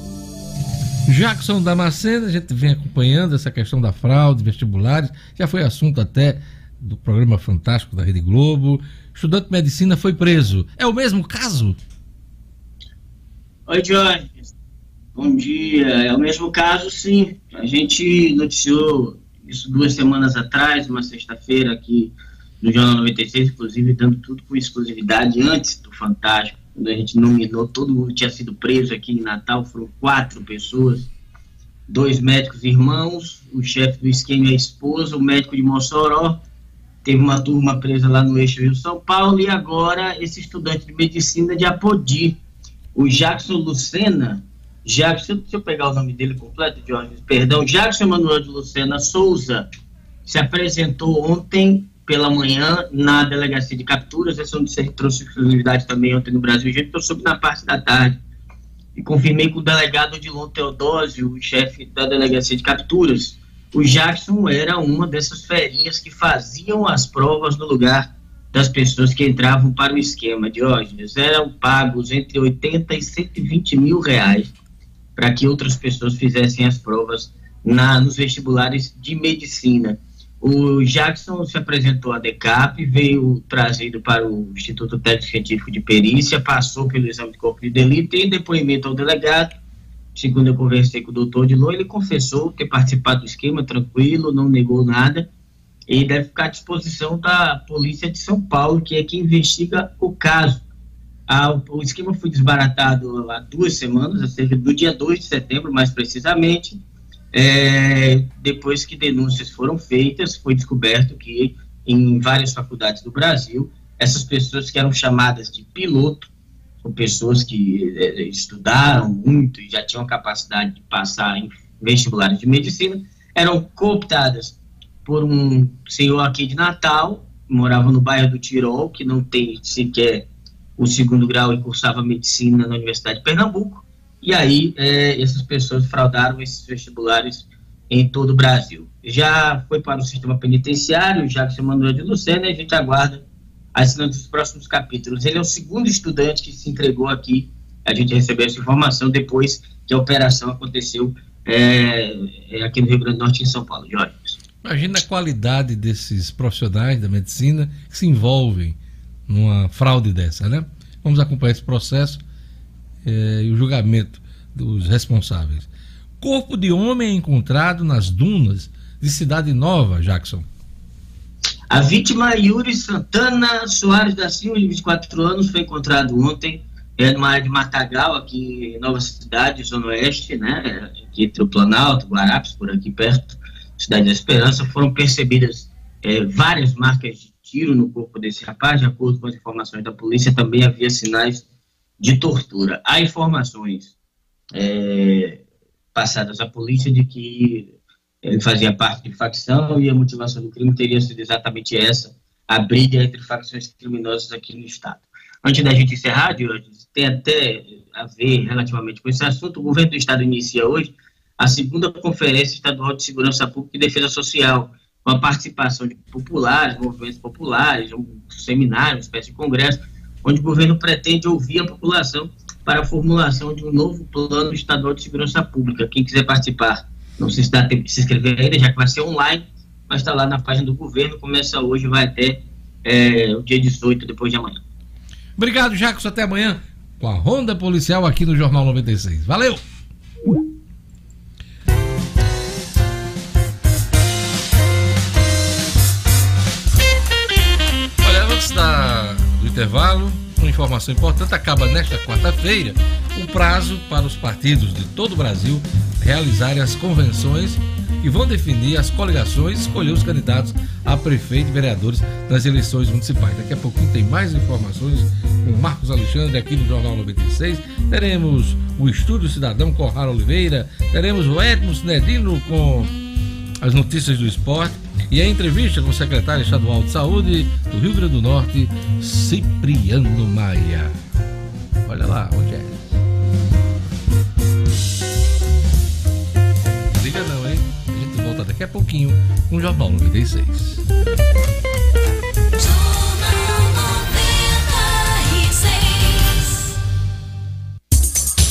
Jackson Damasceno, a gente vem acompanhando essa questão da fraude, vestibulares, já foi assunto até do programa fantástico da Rede Globo. Estudante de medicina foi preso. É o mesmo caso? Oi, Jorge. Bom dia. É o mesmo caso, sim. A gente noticiou isso duas semanas atrás, uma sexta-feira aqui no Jornal 96, inclusive dando tudo com exclusividade antes do Fantástico, a gente nominou, todo mundo tinha sido preso aqui em Natal, foram quatro pessoas, dois médicos irmãos, o chefe do esquema e a esposa, o médico de Mossoró, teve uma turma presa lá no eixo Rio-São Paulo, e agora esse estudante de medicina de Apodi, o Jackson Lucena, Jackson, deixa eu pegar o nome dele completo, Jorge, perdão, Jackson Manuel de Lucena Souza, se apresentou ontem pela manhã na delegacia de capturas, essa onde trouxe exclusividade também ontem no Brasil, eu soube na parte da tarde, e confirmei com o delegado Odilon Teodósio, o chefe da delegacia de capturas, o Jackson era uma dessas ferinhas que faziam as provas no lugar das pessoas que entravam para o esquema, Diógenes. Eram pagos entre 80 e 120 mil reais para que outras pessoas fizessem as provas na, nos vestibulares de medicina. O Jackson se apresentou à DECAP, veio trazido para o Instituto Técnico Científico de Perícia, passou pelo exame de corpo de delito e em depoimento ao delegado, segundo eu conversei com o doutor Dilô, ele confessou ter participado do esquema tranquilo, não negou nada, e deve ficar à disposição da Polícia de São Paulo, que é quem investiga o caso. Ah, o esquema foi desbaratado há duas semanas, ou do dia 2 de setembro, mais precisamente, é, depois que denúncias foram feitas, foi descoberto que em várias faculdades do Brasil, essas pessoas que eram chamadas de piloto, são pessoas que é, estudaram muito e já tinham capacidade de passar em vestibulares de medicina, eram cooptadas por um senhor aqui de Natal, morava no bairro do Tirol, que não tem sequer o segundo grau e cursava medicina na Universidade de Pernambuco, e aí é, essas pessoas fraudaram esses vestibulares em todo o Brasil. Já foi para o sistema penitenciário, já que Manuel de Lucena, e a gente aguarda as dos próximos capítulos. Ele é o segundo estudante que se entregou aqui, a gente recebeu essa informação depois que a operação aconteceu é, é aqui no Rio Grande do Norte, em São Paulo. Jorge. Imagina a qualidade desses profissionais da medicina que se envolvem numa fraude dessa, né? Vamos acompanhar esse processo eh, e o julgamento dos responsáveis. Corpo de homem é encontrado nas dunas de Cidade Nova, Jackson. A vítima Yuri Santana Soares da Silva, de 24 anos, foi encontrado ontem é, numa área de Matagal, aqui em Nova Cidade, Zona Oeste, né? Entre o Planalto, Guarapes, por aqui perto, Cidade da Esperança. Foram percebidas é, várias marcas de tiro no corpo desse rapaz. De acordo com as informações da polícia, também havia sinais de tortura. Há informações é, passadas à polícia de que ele fazia parte de facção e a motivação do crime teria sido exatamente essa, a briga entre facções criminosas aqui no Estado. Antes da gente encerrar, Diogo, tem até a ver relativamente com esse assunto, o governo do Estado inicia hoje a segunda Conferência Estadual de Segurança Pública e Defesa Social, com a participação de populares, movimentos populares, um seminário, uma espécie de congresso, onde o governo pretende ouvir a população para a formulação de um novo plano estadual de segurança pública. Quem quiser participar, não sei se dá tempo de se inscrever ainda, já que vai ser online, mas está lá na página do governo, começa hoje, vai até é, o dia 18, depois de amanhã. Obrigado, Jacos, até amanhã com a Ronda Policial aqui no Jornal 96. Valeu! Intervalo. Uma informação importante: acaba nesta quarta-feira o prazo para os partidos de todo o Brasil realizarem as convenções e vão definir as coligações e escolher os candidatos a prefeito e vereadores nas eleições municipais. Daqui a pouquinho tem mais informações com Marcos Alexandre aqui no Jornal 96. Teremos o Estúdio Cidadão com Oliveira, teremos o Edmo Sinedino com as notícias do esporte e a entrevista com o secretário estadual de saúde do Rio Grande do Norte, Cipriano Maia. Olha lá, Rogério. Liga não, hein? A gente volta daqui a pouquinho com o Jornal 96.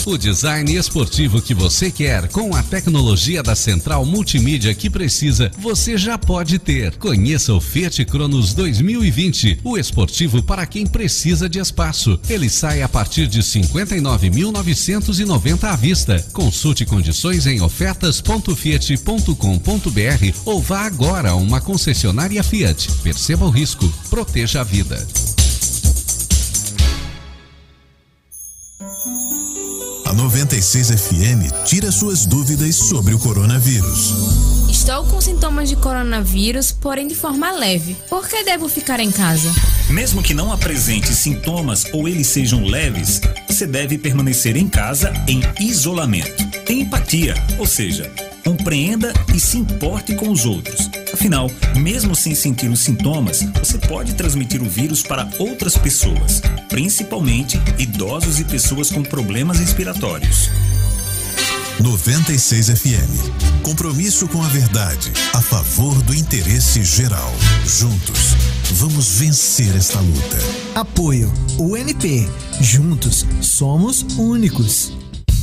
O design esportivo que você quer, com a tecnologia da central multimídia que precisa, você já pode ter. Conheça o Fiat Cronos 2020, o esportivo para quem precisa de espaço. Ele sai a partir de 59.990 à vista. Consulte condições em ofertas.fiat.com.br ou vá agora a uma concessionária Fiat. Perceba o risco, proteja a vida. A 96 FM tira suas dúvidas sobre o coronavírus. Estou com sintomas de coronavírus, porém de forma leve. Por que devo ficar em casa? Mesmo que não apresente sintomas ou eles sejam leves, você deve permanecer em casa em isolamento. Tenha empatia, ou seja, compreenda e se importe com os outros. Afinal, mesmo sem sentir os sintomas, você pode transmitir o vírus para outras pessoas, principalmente idosos e pessoas com problemas respiratórios. 96 FM. Compromisso com a verdade, a favor do interesse geral. Juntos, vamos vencer esta luta. Apoio UNP. Juntos somos únicos.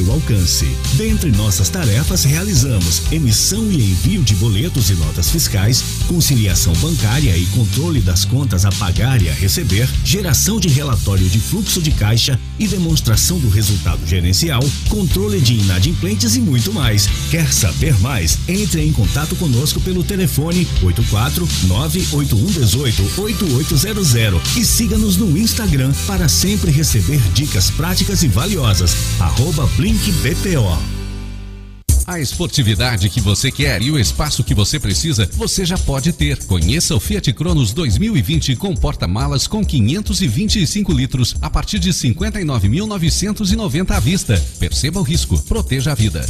alcance. Dentre nossas tarefas, realizamos emissão e envio de boletos e notas fiscais, conciliação bancária e controle das contas a pagar e a receber, geração de relatório de fluxo de caixa e demonstração do resultado gerencial, controle de inadimplentes e muito mais. Quer saber mais? Entre em contato conosco pelo telefone 84 98118 8800 e siga-nos no Instagram para sempre receber dicas práticas e valiosas. Arroba. A esportividade que você quer e o espaço que você precisa, você já pode ter. Conheça o Fiat Cronos 2020 com porta-malas com 525 litros a partir de 59.990 à vista. Perceba o risco, proteja a vida.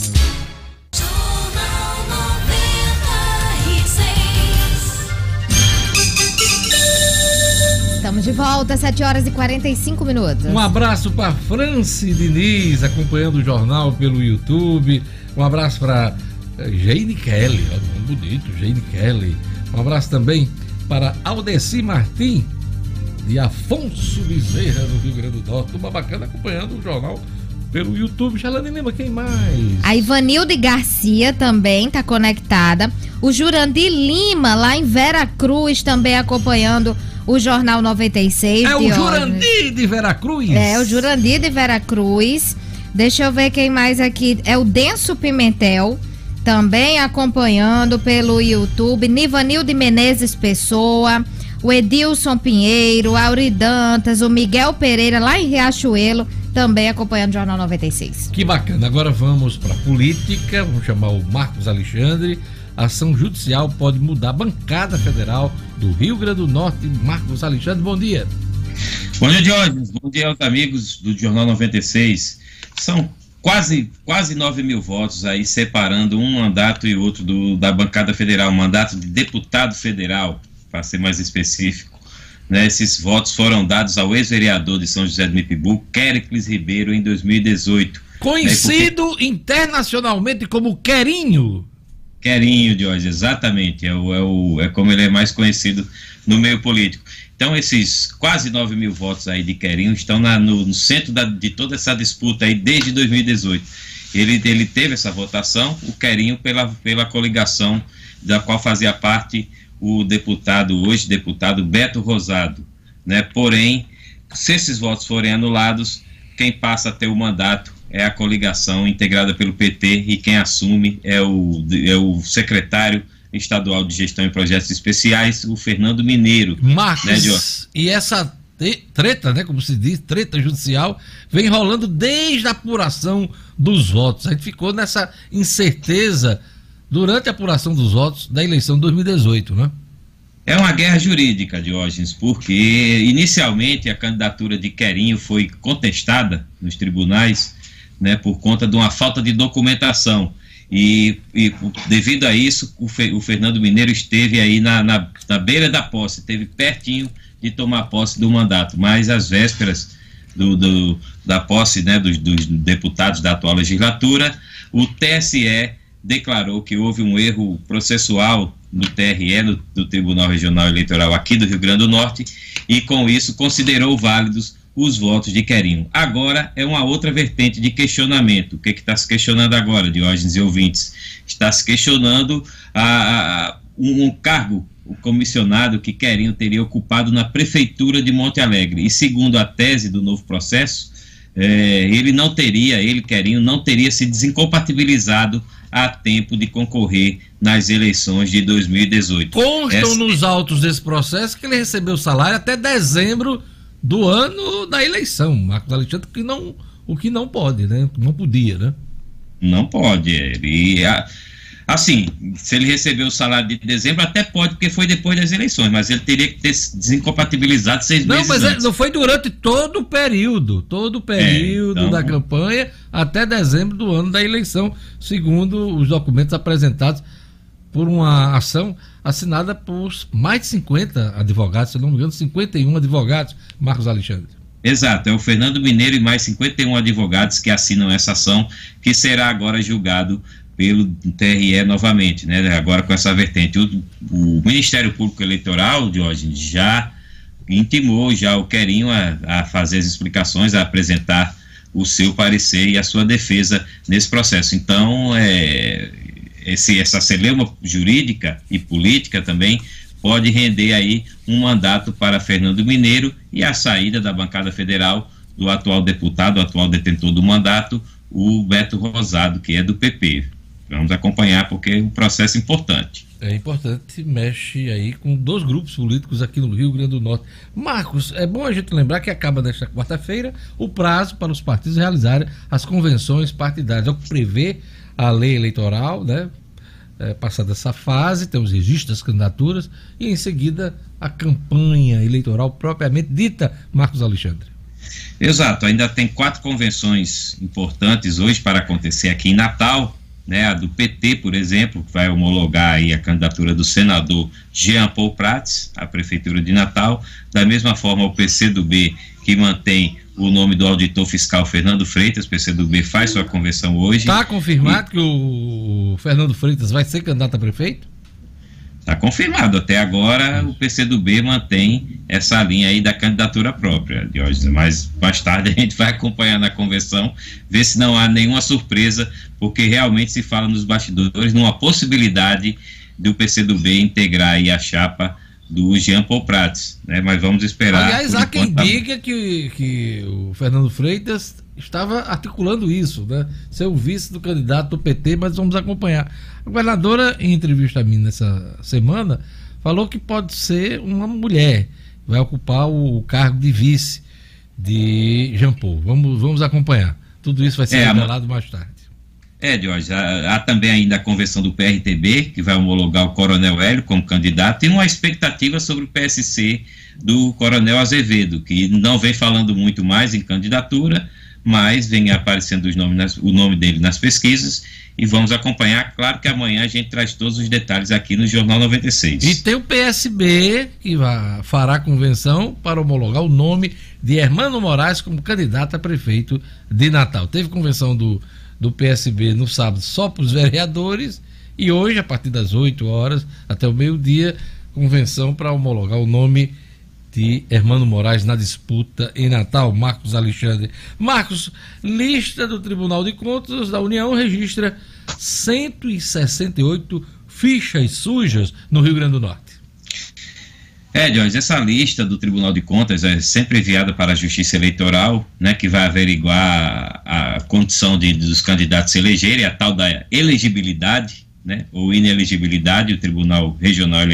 De volta, 7 horas e 45 minutos. Um abraço para France Diniz, acompanhando o jornal pelo YouTube. Um abraço para Jane Kelly, nome bonito, Jane Kelly. Um abraço também para Aldeci Martim, de Afonso Bezerra, no Rio Grande do Norte. Uma bacana acompanhando o jornal pelo YouTube. Jalane lembra quem mais? A Ivanilde Garcia também está conectada. O Jurandir Lima, lá em Vera Cruz, também acompanhando o Jornal 96. É o Jurandir de Veracruz? É, o Jurandir de Veracruz. Deixa eu ver quem mais aqui. É o Denso Pimentel, também acompanhando pelo YouTube. Nivanilde Menezes Pessoa. O Edilson Pinheiro, Auri Dantas, o Miguel Pereira, lá em Riachuelo, também acompanhando o Jornal 96. Que bacana. Agora vamos para política. Vamos chamar o Marcos Alexandre. Ação judicial pode mudar a bancada federal do Rio Grande do Norte. Marcos Alexandre, bom dia. Bom dia, Diógenes. Bom dia aos amigos do Jornal 96. São quase, quase 9 mil votos aí separando um mandato e outro do, da bancada federal, mandato de deputado federal, para ser mais específico. Né, esses votos foram dados ao ex-vereador de São José do Mipibu, Kéricles Ribeiro, em 2018. Conhecido né, porque... internacionalmente como Querinho. Querinho, Jorge, exatamente. É, o, é, o, é como ele é mais conhecido no meio político. Então, esses quase 9 mil votos aí de Querinho estão na, no, no, centro da, de toda essa disputa aí desde 2018. Ele, ele teve essa votação, o Querinho, pela, pela coligação da qual fazia parte o deputado, hoje deputado Beto Rosado. Né? Porém, se esses votos forem anulados, quem passa a ter o mandato é a coligação integrada pelo PT e quem assume é o, é o secretário estadual de gestão e projetos especiais, o Fernando Mineiro. Marcos, né, e essa treta, né, como se diz, treta judicial, vem rolando desde a apuração dos votos. A gente ficou nessa incerteza durante a apuração dos votos da eleição de 2018, né? É uma guerra jurídica, Diógenes, porque inicialmente a candidatura de Querinho foi contestada nos tribunais né, por conta de uma falta de documentação. E, e devido a isso, o, Fe, o, Fernando Mineiro esteve aí na, na, na, beira da posse, esteve pertinho de tomar posse do mandato, mas às vésperas do, do da posse né, dos, dos deputados da atual legislatura, o TSE declarou que houve um erro processual no TRE, no, do Tribunal Regional Eleitoral aqui do Rio Grande do Norte, e com isso considerou válidos os votos de Querinho. Agora é uma outra vertente de questionamento. O que está se questionando agora, Diógenes e ouvintes? Está se questionando a, a, um, cargo, o comissionado que Querinho teria ocupado na Prefeitura de Monte Alegre. E segundo a tese do novo processo, é, ele não teria, ele, Querinho, não teria se desincompatibilizado a tempo de concorrer nas eleições de 2018. Constam Essa... nos autos desse processo que ele recebeu salário até dezembro do ano da eleição. Marcos Alexandre, que não, o que não pode, né? Não podia, né? Não pode. Ele, assim, se ele recebeu o salário de dezembro, até pode, porque foi depois das eleições, mas ele teria que ter desincompatibilizado seis não, meses. Não, mas é, antes. não foi durante todo o período, todo o período é, então... da campanha até dezembro do ano da eleição, segundo os documentos apresentados por uma ação assinada por mais de 50 advogados, se não me engano, 51 advogados, Marcos Alexandre. Exato, é o Fernando Mineiro e mais 51 advogados que assinam essa ação, que será agora julgado pelo TRE novamente, né? Agora com essa vertente. O, o Ministério Público Eleitoral, hoje já intimou já o Querinho a, a fazer as explicações, a apresentar o seu parecer e a sua defesa nesse processo. Então, é, esse, essa celeuma jurídica e política também pode render aí um mandato para Fernando Mineiro e a saída da bancada federal do atual deputado, atual detentor do mandato, o Beto Rosado, que é do PP. Vamos acompanhar porque é um processo importante. É importante, mexe aí com dois grupos políticos aqui no Rio Grande do Norte. Marcos, é bom a gente lembrar que acaba nesta quarta-feira o prazo para os partidos realizarem as convenções partidárias. É o que prevê a lei eleitoral, né? É, passada essa fase, temos registro das candidaturas e em seguida a campanha eleitoral propriamente dita, Marcos Alexandre. Exato, ainda tem quatro convenções importantes hoje para acontecer aqui em Natal, né, a do PT, por exemplo, que vai homologar aí a candidatura do senador Jean Paul Prats à prefeitura de Natal, da mesma forma o PCdoB que mantém o nome do auditor fiscal Fernando Freitas, PCdoB faz sua convenção hoje. Está confirmado e... que o Fernando Freitas vai ser candidato a prefeito? Está confirmado. Até agora o PCdoB mantém essa linha aí da candidatura própria, Diógenes. Mas mais tarde a gente vai acompanhar na convenção, ver se não há nenhuma surpresa, porque realmente se fala nos bastidores numa possibilidade do PCdoB integrar aí a chapa do Jean Paul Prats, né? Mas vamos esperar. Aliás, há quem diga que, que o Fernando Freitas estava articulando isso, né? Ser o vice do candidato do PT, mas vamos acompanhar. A governadora, em entrevista a mim nessa semana, falou que pode ser uma mulher, vai ocupar o cargo de vice de Jean Paul. Vamos, vamos acompanhar. Tudo isso vai ser é, revelado mais tarde. É, Jorge, há, há, também ainda a convenção do PRTB, que vai homologar o Coronel Hélio como candidato, e uma expectativa sobre o PSC do Coronel Azevedo, que não vem falando muito mais em candidatura, mas vem aparecendo nas, o nome dele nas pesquisas, e vamos acompanhar. Claro que amanhã a gente traz todos os detalhes aqui no Jornal 96. E tem o PSB, que vai, fará convenção para homologar o nome de Hermano Moraes como candidato a prefeito de Natal. Teve convenção do do PSB no sábado só para os vereadores e hoje, a partir das 8 horas até o meio-dia, convenção para homologar o nome de Hermano Moraes na disputa em Natal, Marcos Alexandre. Marcos, lista do Tribunal de Contas da União registra 168 fichas sujas no Rio Grande do Norte. É, Jorge, essa lista do Tribunal de Contas é sempre enviada para a Justiça Eleitoral, né, que vai averiguar a, condição de, dos candidatos se elegerem, a tal da elegibilidade, né, ou inelegibilidade, o Tribunal Regional,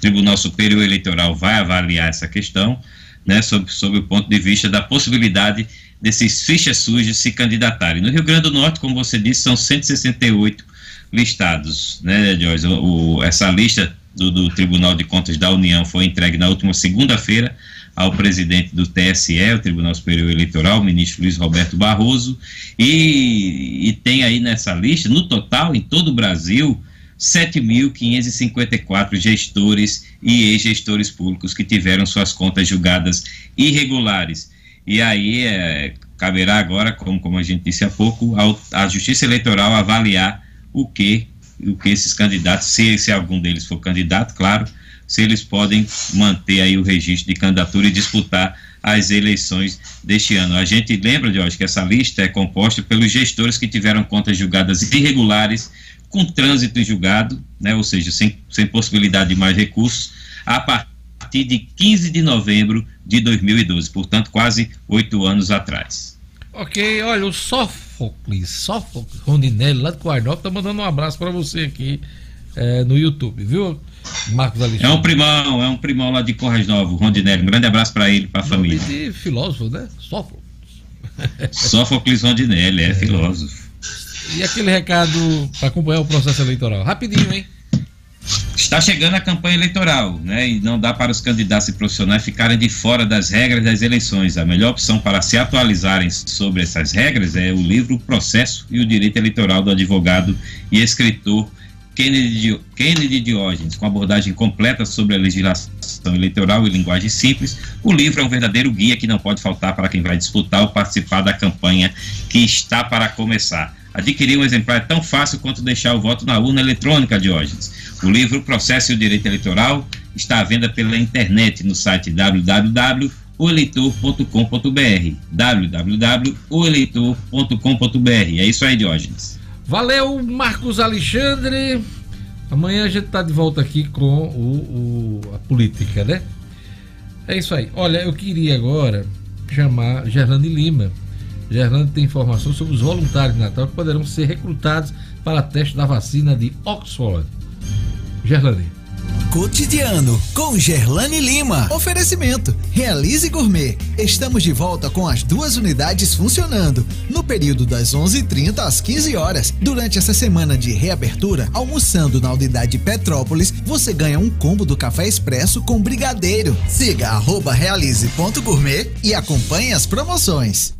Tribunal Superior Eleitoral vai avaliar essa questão, né, sob, sob o ponto de vista da possibilidade desses fichas sujas se candidatarem. No Rio Grande do Norte, como você disse, são 168 listados, né, Jorge? O, o, essa lista do, do, Tribunal de Contas da União foi entregue na última segunda-feira ao presidente do TSE, o Tribunal Superior Eleitoral, o ministro Luiz Roberto Barroso, e, e tem aí nessa lista, no total, em todo o Brasil, 7.554 gestores e ex-gestores públicos que tiveram suas contas julgadas irregulares. E aí é, caberá agora, como, como a gente disse há pouco, ao, à Justiça Eleitoral avaliar o que, o que esses candidatos, se, se algum deles for candidato, claro, se eles podem manter aí o registro de candidatura e disputar as eleições deste ano. A gente lembra, Jorge, que essa lista é composta pelos gestores que tiveram contas julgadas irregulares, com trânsito julgado, né, ou seja, sem, sem possibilidade de mais recursos, a partir de 15 de novembro de 2012, portanto, quase oito anos atrás. Ok, olha, o Sófocles, Sófocles Rondinelli, lá de Quarnop, tá mandando um abraço para você aqui é, no YouTube, viu? Marcos Alexandre. É um primão, é um primão lá de Corras Novo, Rondinelli. Um grande abraço para ele, para a família. de filósofo, né? Sófocles. Sófocles Rondinelli, é, é filósofo. E aquele recado para acompanhar o processo eleitoral? Rapidinho, hein? Está chegando a campanha eleitoral, né? E não dá para os candidatos e profissionais ficarem de fora das regras das eleições. A melhor opção para se atualizarem sobre essas regras é o livro Processo e o Direito Eleitoral do advogado e escritor Kennedy, Kennedy Diógenes, com abordagem completa sobre a legislação eleitoral e linguagem simples. O livro é um verdadeiro guia que não pode faltar para quem vai disputar ou participar da campanha que está para começar. Adquirir um exemplar é tão fácil quanto deixar o voto na urna eletrônica, Diógenes. O livro Processo e o Direito Eleitoral está à venda pela internet no site www.oeleitor.com.br www.oeleitor.com.br É isso aí, Diógenes. Valeu, Marcos Alexandre. Amanhã a gente tá de volta aqui com o, o, a política, né? É isso aí. Olha, eu queria agora chamar Gerlane Lima. Gerlane tem informações sobre os voluntários de Natal que poderão ser recrutados para teste da vacina de Oxford. Gerlane. Cotidiano com Gerlane Lima. Oferecimento. Realize Gourmet. Estamos de volta com as duas unidades funcionando no período das 11:30 às 15 horas. Durante essa semana de reabertura, almoçando na unidade Petrópolis, você ganha um combo do café expresso com brigadeiro. Siga realize.gourmet e acompanhe as promoções.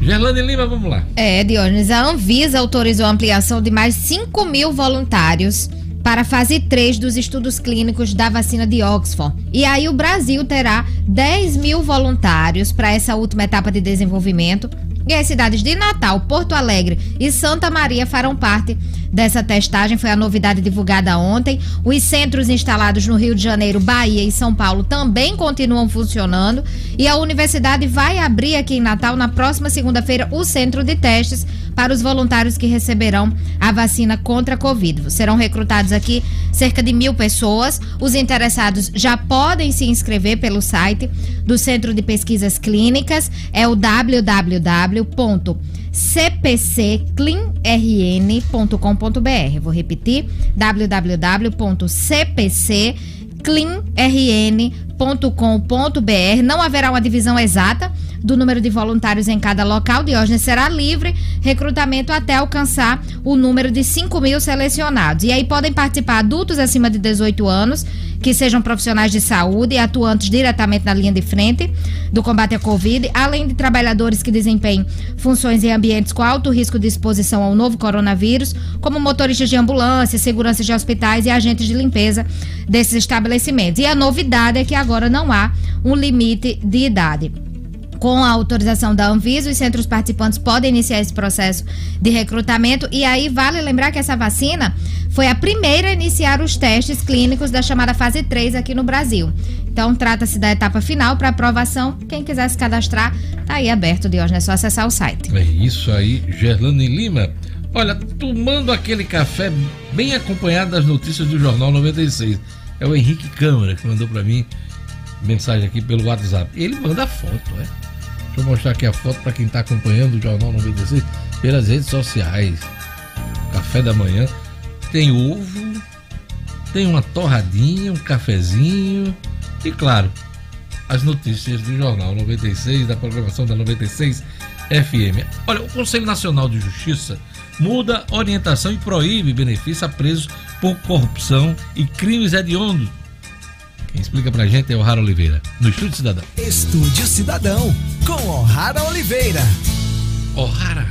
Gerlane Lima, vamos lá. É, Dionísio, a Anvisa autorizou a ampliação de mais 5 mil voluntários para a fase 3 dos estudos clínicos da vacina de Oxford. E aí o Brasil terá 10 mil voluntários para essa última etapa de desenvolvimento. E as cidades de Natal, Porto Alegre e Santa Maria farão parte dessa testagem. Foi a novidade divulgada ontem. Os centros instalados no Rio de Janeiro, Bahia e São Paulo também continuam funcionando. E a universidade vai abrir aqui em Natal, na próxima segunda-feira, o centro de testes para os voluntários que receberão a vacina contra a Covid. Serão recrutados aqui cerca de mil pessoas. Os interessados já podem se inscrever pelo site do Centro de Pesquisas Clínicas, é o www.cpccleanrn.com.br. Vou repetir: www.cpccleanrn.com.br. Não haverá uma divisão exata do número de voluntários em cada local. Diógenes será livre recrutamento até alcançar o número de 5 mil selecionados. E aí podem participar adultos acima de 18 anos, que sejam profissionais de saúde e atuantes diretamente na linha de frente do combate à Covid, além de trabalhadores que desempenhem funções em ambientes com alto risco de exposição ao novo coronavírus, como motoristas de ambulância, seguranças de hospitais e agentes de limpeza desses estabelecimentos. E a novidade é que agora não há um limite de idade. Com a autorização da Anvisa, os centros participantes podem iniciar esse processo de recrutamento. E aí vale lembrar que essa vacina foi a primeira a iniciar os testes clínicos da chamada fase 3 aqui no Brasil. Então, trata-se da etapa final para aprovação. Quem quiser se cadastrar, tá aí aberto de hoje, é só acessar o site. É isso aí, Gerlane Lima. Olha, tomando aquele café bem acompanhado das notícias do Jornal 96. É o Henrique Câmara que mandou para mim mensagem aqui pelo WhatsApp. Ele manda foto, né? Deixa eu mostrar aqui a foto para quem está acompanhando o Jornal 96 pelas redes sociais. Café da manhã. Tem ovo, tem uma torradinha, um cafezinho e, claro, as notícias do Jornal 96, da programação da 96 FM. Olha, o Conselho Nacional de Justiça muda orientação e proíbe benefício a presos por corrupção e crimes hediondos Quem explica pra gente é o Rara Oliveira, no Estúdio Cidadão. Estúdio Cidadão, com O'Hara Oliveira. O'Hara.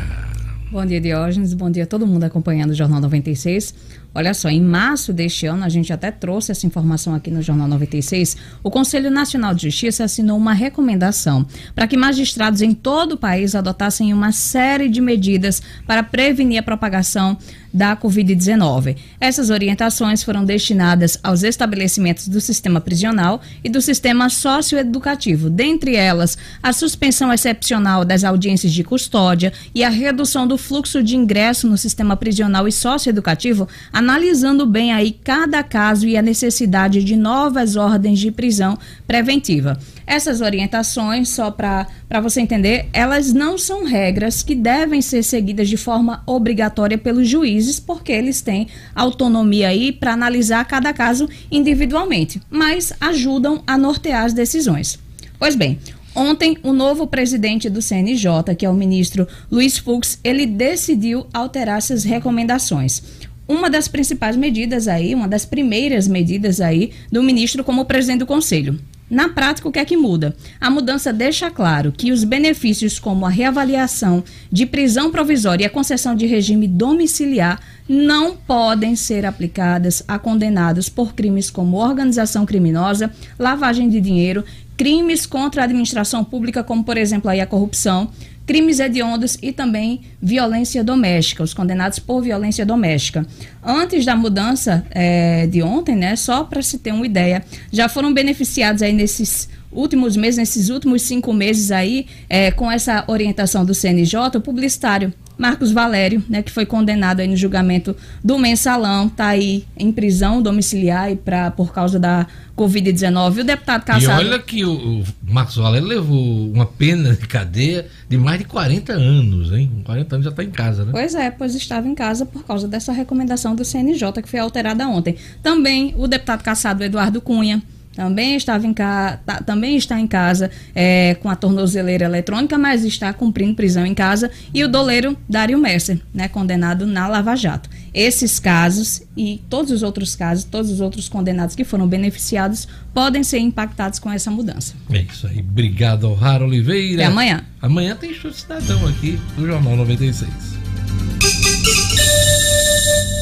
Bom dia, Diógenes. Bom dia a todo mundo acompanhando o Jornal 96. Olha só, em março deste ano, a gente até trouxe essa informação aqui no Jornal 96, o Conselho Nacional de Justiça assinou uma recomendação para que magistrados em todo o país adotassem uma série de medidas para prevenir a propagação da Covid-19. Essas orientações foram destinadas aos estabelecimentos do sistema prisional e do sistema socioeducativo, dentre elas a suspensão excepcional das audiências de custódia e a redução do fluxo de ingresso no sistema prisional e socioeducativo analisando bem aí cada caso e a necessidade de novas ordens de prisão preventiva. Essas orientações, só para você entender, elas não são regras que devem ser seguidas de forma obrigatória pelos juízes, porque eles têm autonomia aí para analisar cada caso individualmente, mas ajudam a nortear as decisões. Pois bem, Ontem, o novo presidente do CNJ, que é o ministro Luiz Fux, ele decidiu alterar essas recomendações uma das principais medidas aí, uma das primeiras medidas aí do ministro como presidente do conselho. Na prática, o que é que muda? A mudança deixa claro que os benefícios, como a reavaliação de prisão provisória e a concessão de regime domiciliar, não podem ser aplicadas a condenados por crimes como organização criminosa, lavagem de dinheiro, crimes contra a administração pública, como por exemplo aí a corrupção, crimes hediondos e também violência doméstica, os condenados por violência doméstica. Antes da mudança é, de ontem, né, só para se ter uma ideia, já foram beneficiados aí nesses últimos meses, nesses últimos cinco meses aí, é, com essa orientação do CNJ, o publicitário Marcos Valério, né, que foi condenado aí no julgamento do mensalão, está aí em prisão domiciliar pra, por causa da Covid-19. O deputado Cassado... E olha que o, o Marcos Valério levou uma pena de cadeia de mais de 40 anos, hein? 40 anos já está em casa, né? Pois é, pois estava em casa por causa dessa recomendação do CNJ que foi alterada ontem. Também o deputado caçado Eduardo Cunha, também estava em ca... Tá, também está em casa é, com a tornozeleira eletrônica, mas está cumprindo prisão em casa, e o doleiro Dário Messer, né, condenado na Lava Jato. Esses casos e todos os outros casos, todos os outros condenados que foram beneficiados podem ser impactados com essa mudança. É isso aí. Obrigado, Rara Oliveira. Até amanhã. Amanhã tem show cidadão aqui no Jornal 96.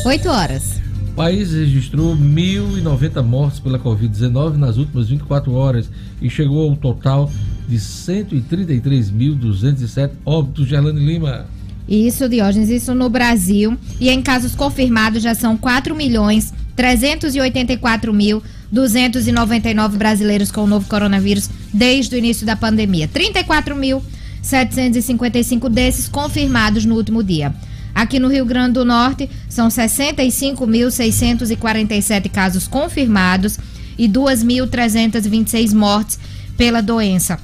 8 horas. O país registrou 1.090 mortes pela Covid-19 nas últimas 24 horas e chegou ao total de 133.207 óbitos. Gerlane Lima. Isso, Diógenes, isso no Brasil. E em casos confirmados já são 4 milhões 384 mil 299 brasileiros com o novo coronavírus desde o início da pandemia. 34.755 desses confirmados no último dia. Aqui no Rio Grande do Norte, são 65.647 casos confirmados e 2.326 mortes pela doença.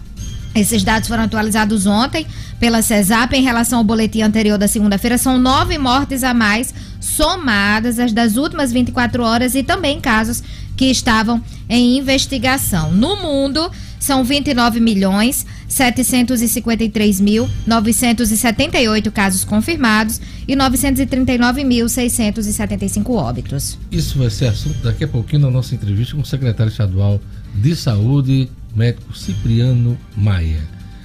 Esses dados foram atualizados ontem pela CESAP em relação ao boletim anterior da segunda-feira. São nove mortes a mais, somadas às das últimas 24 horas e também casos que estavam em investigação. No mundo, são 29 milhões 753 mil 978 casos confirmados e 939.675 óbitos. Isso vai ser assunto daqui a pouquinho na nossa entrevista com o secretário estadual de saúde, médico Cipriano Maia.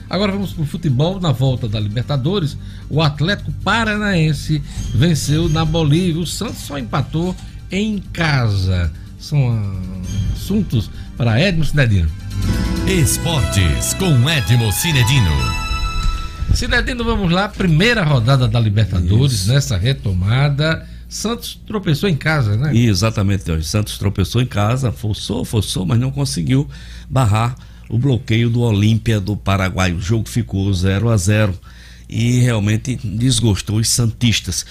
Agora vamos para o futebol. Na volta da Libertadores, o Atlético Paranaense venceu na Bolívia. O Santos só empatou em casa. São assuntos para Edmo Cinedino. Esportes com Edmo Cinedino. Cinedino, vamos lá. Primeira rodada da Libertadores Isso. nessa retomada. Santos tropeçou em casa, né? Exatamente, o Santos tropeçou em casa, forçou, forçou, mas não conseguiu barrar o bloqueio do Olímpia do Paraguai. O jogo ficou 0 a 0 e realmente desgostou os Santistas.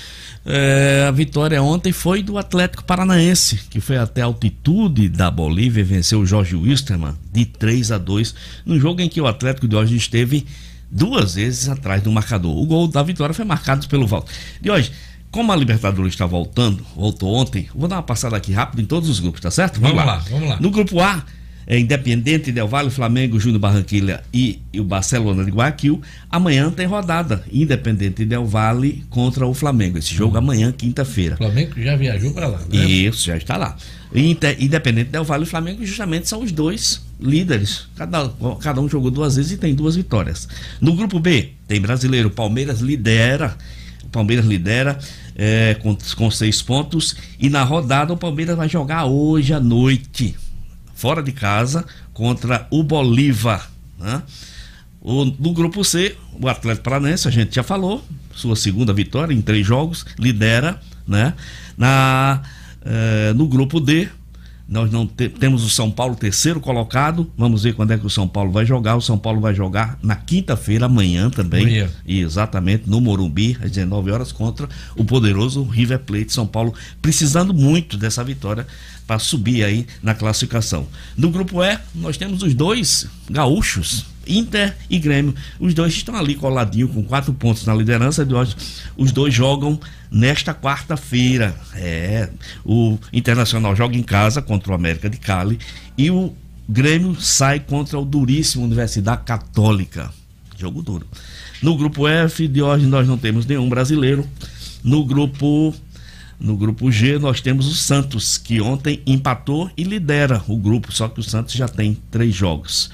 É, a vitória ontem foi do Atlético Paranaense, que foi até a altitude da Bolívia e venceu o Jorge Wisterman de 3 a 2 no jogo em que o Atlético de hoje esteve duas vezes atrás do marcador. O gol da vitória foi marcado pelo Valdo. De hoje, como a Libertadores está voltando, voltou ontem, vou dar uma passada aqui rápido em todos os grupos, tá certo? Vamos, vamos lá. lá. vamos lá. No grupo A, é, Independente Del Vale, Flamengo, Júnior Barranquilha e, e, o Barcelona de Guayaquil. Amanhã tem rodada. Independente Del Vale contra o Flamengo. Esse jogo amanhã, quinta-feira. O Flamengo já viajou para lá, né? Isso, já está lá. Inter, Independente Del Vale e Flamengo justamente são os dois líderes. Cada, cada um jogou duas vezes e tem duas vitórias. No grupo B, tem brasileiro. Palmeiras lidera. Palmeiras lidera é, com, com seis pontos. E na rodada o Palmeiras vai jogar hoje à noite fora de casa contra o Bolívar. Né? O, no grupo C, o Atlético Paranense, a gente já falou, sua segunda vitória em três jogos, lidera, né? Na, eh, no grupo D, nós não te, temos o São Paulo terceiro colocado. Vamos ver quando é que o São Paulo vai jogar. O São Paulo vai jogar na quinta-feira, amanhã também. Amanhã. Exatamente, no Morumbi, às 19 horas, contra o poderoso River Plate São Paulo, precisando muito dessa vitória para subir aí na classificação. No grupo E, nós temos os dois gaúchos, Inter e Grêmio. Os dois estão ali coladinho com quatro pontos na liderança de hoje. Os dois jogam nesta quarta-feira. É, o Internacional joga em casa contra o América de Cali e o Grêmio sai contra o duríssimo Universidade Católica. Jogo duro. No grupo F de hoje nós não temos nenhum brasileiro. No grupo no grupo G, nós temos o Santos, que ontem empatou e lidera o grupo, só que o Santos já tem três jogos.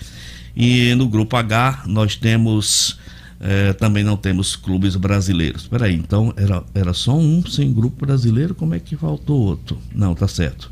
E no grupo H, nós temos. Eh, também não temos clubes brasileiros. Peraí, então era, era só um sem grupo brasileiro, como é que faltou outro? Não, tá certo.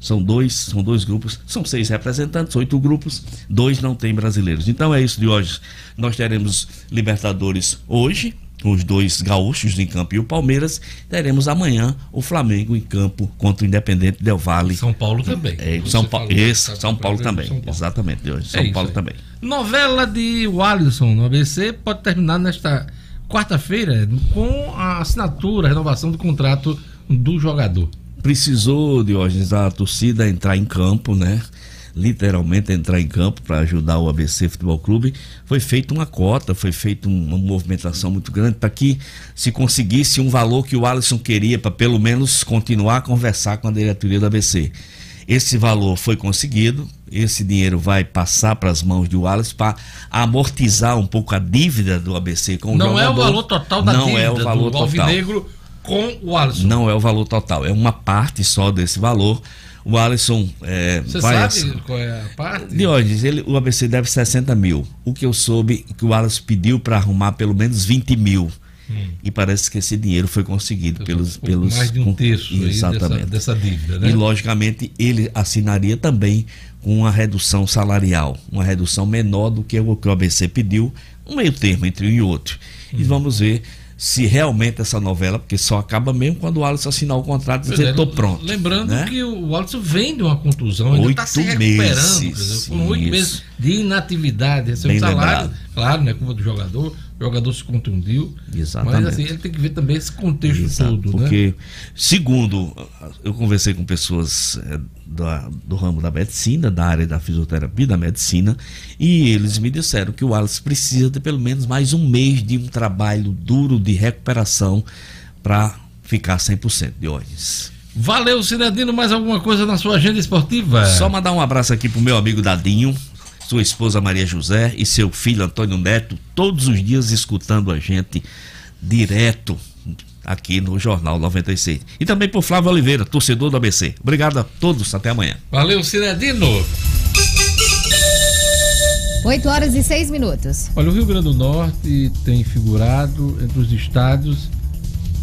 São dois, são dois grupos, são seis representantes, oito grupos, dois não tem brasileiros. Então é isso de hoje. Nós teremos Libertadores hoje, os dois gaúchos em campo e o Palmeiras. Teremos amanhã o Flamengo em campo contra o Independente Del Vale. São Paulo também. É, São, Paulo, esse, São Paulo também. São Paulo. Exatamente, de hoje. São é Paulo também. Novela de Wallison no ABC pode terminar nesta quarta-feira com a assinatura, a renovação do contrato do jogador. Precisou, Diógenes, a torcida entrar em campo, né? Literalmente entrar em campo para ajudar o ABC Futebol Clube, foi feita uma cota, foi feita uma movimentação muito grande para que se conseguisse um valor que o Alisson queria para pelo menos continuar a conversar com a diretoria do ABC. Esse valor foi conseguido, esse dinheiro vai passar para as mãos do Wallace para amortizar um pouco a dívida do ABC com o Não jogador. é o valor total da Não dívida é o valor do total. Alvinegro com o Alisson. Não é o valor total, é uma parte só desse valor. O Alisson é, Você vai. sabe qual é a parte? Diógenes, ele, o ABC deve 60 mil. O que eu soube que o Alisson pediu para arrumar pelo menos 20 mil. Hum. E parece que esse dinheiro foi conseguido pelos. pelos mais de um terço exatamente. dessa, dessa dívida, né? E logicamente ele assinaria também com uma redução salarial, uma redução menor do que o que o ABC pediu, um meio termo entre um e outro. E Hum. vamos ver se realmente essa novela, porque só acaba mesmo quando o Alisson assinar o contrato e Pois dizer é, estou pronto. Lembrando né? que o Alisson vem de uma contusão, ainda está se Oito recuperando. meses, oito meses de inatividade, recebeu um salário, lembrado. claro, né? Culpa do jogador, o jogador se contundiu. Exatamente. Mas assim, ele tem que ver também esse contexto Exato, todo, porque, né? segundo, eu conversei com pessoas eh, da- do ramo da medicina, da área da fisioterapia, da medicina, e eles me disseram que o Alisson precisa de pelo menos mais um mês de um trabalho duro de recuperação para ficar 100% de olhos. Valeu, Cidadino, mais alguma coisa na sua agenda esportiva? Só mandar um abraço aqui pro meu amigo Dadinho, sua esposa Maria José e seu filho Antônio Neto, todos os dias escutando a gente direto aqui no Jornal 96. E também por Flávio Oliveira, torcedor do ABC. Obrigado a todos, até amanhã. Valeu, Cidadino. 8 horas e 6 minutos. Olha, o Rio Grande do Norte tem figurado entre os estados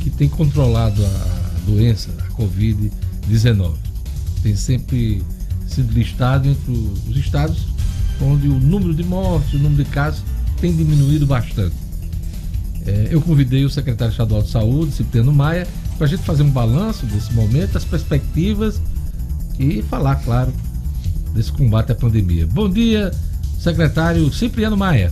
que tem controlado a doença, a Covid-19. Tem sempre sido listado entre os estados onde o número de mortes, o número de casos tem diminuído bastante. É, eu convidei o secretário estadual de saúde, Cipriano Maia, para a gente fazer um balanço desse momento, as perspectivas e falar, claro, desse combate à pandemia. Bom dia, secretário Cipriano Maia.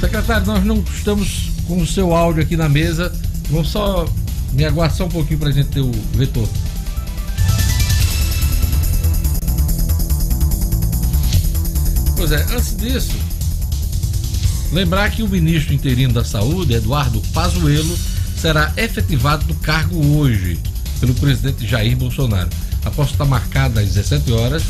Secretário, nós não estamos com o seu áudio aqui na mesa. Vamos só me aguardar só um pouquinho para a gente ter o vetor. Pois é, antes disso, Lembrar que o ministro interino da Saúde, Eduardo Pazuello, será efetivado no cargo hoje pelo presidente Jair Bolsonaro. A posse está marcada às 17 horas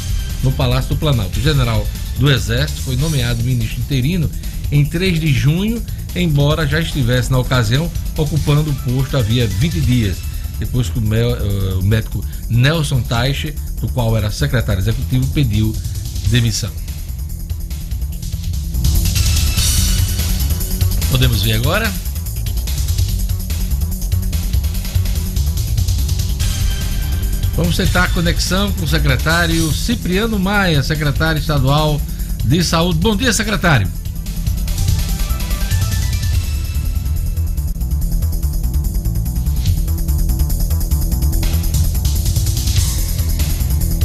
no Palácio do Planalto. O general do Exército foi nomeado ministro interino em 3 de junho, embora já estivesse na ocasião ocupando o posto havia 20 dias, depois que o, eh, médico Nelson Taixe, do qual era secretário executivo, pediu demissão. Podemos ver agora? Vamos tentar a conexão com o secretário Cipriano Maia, secretário estadual de saúde. Bom dia, secretário.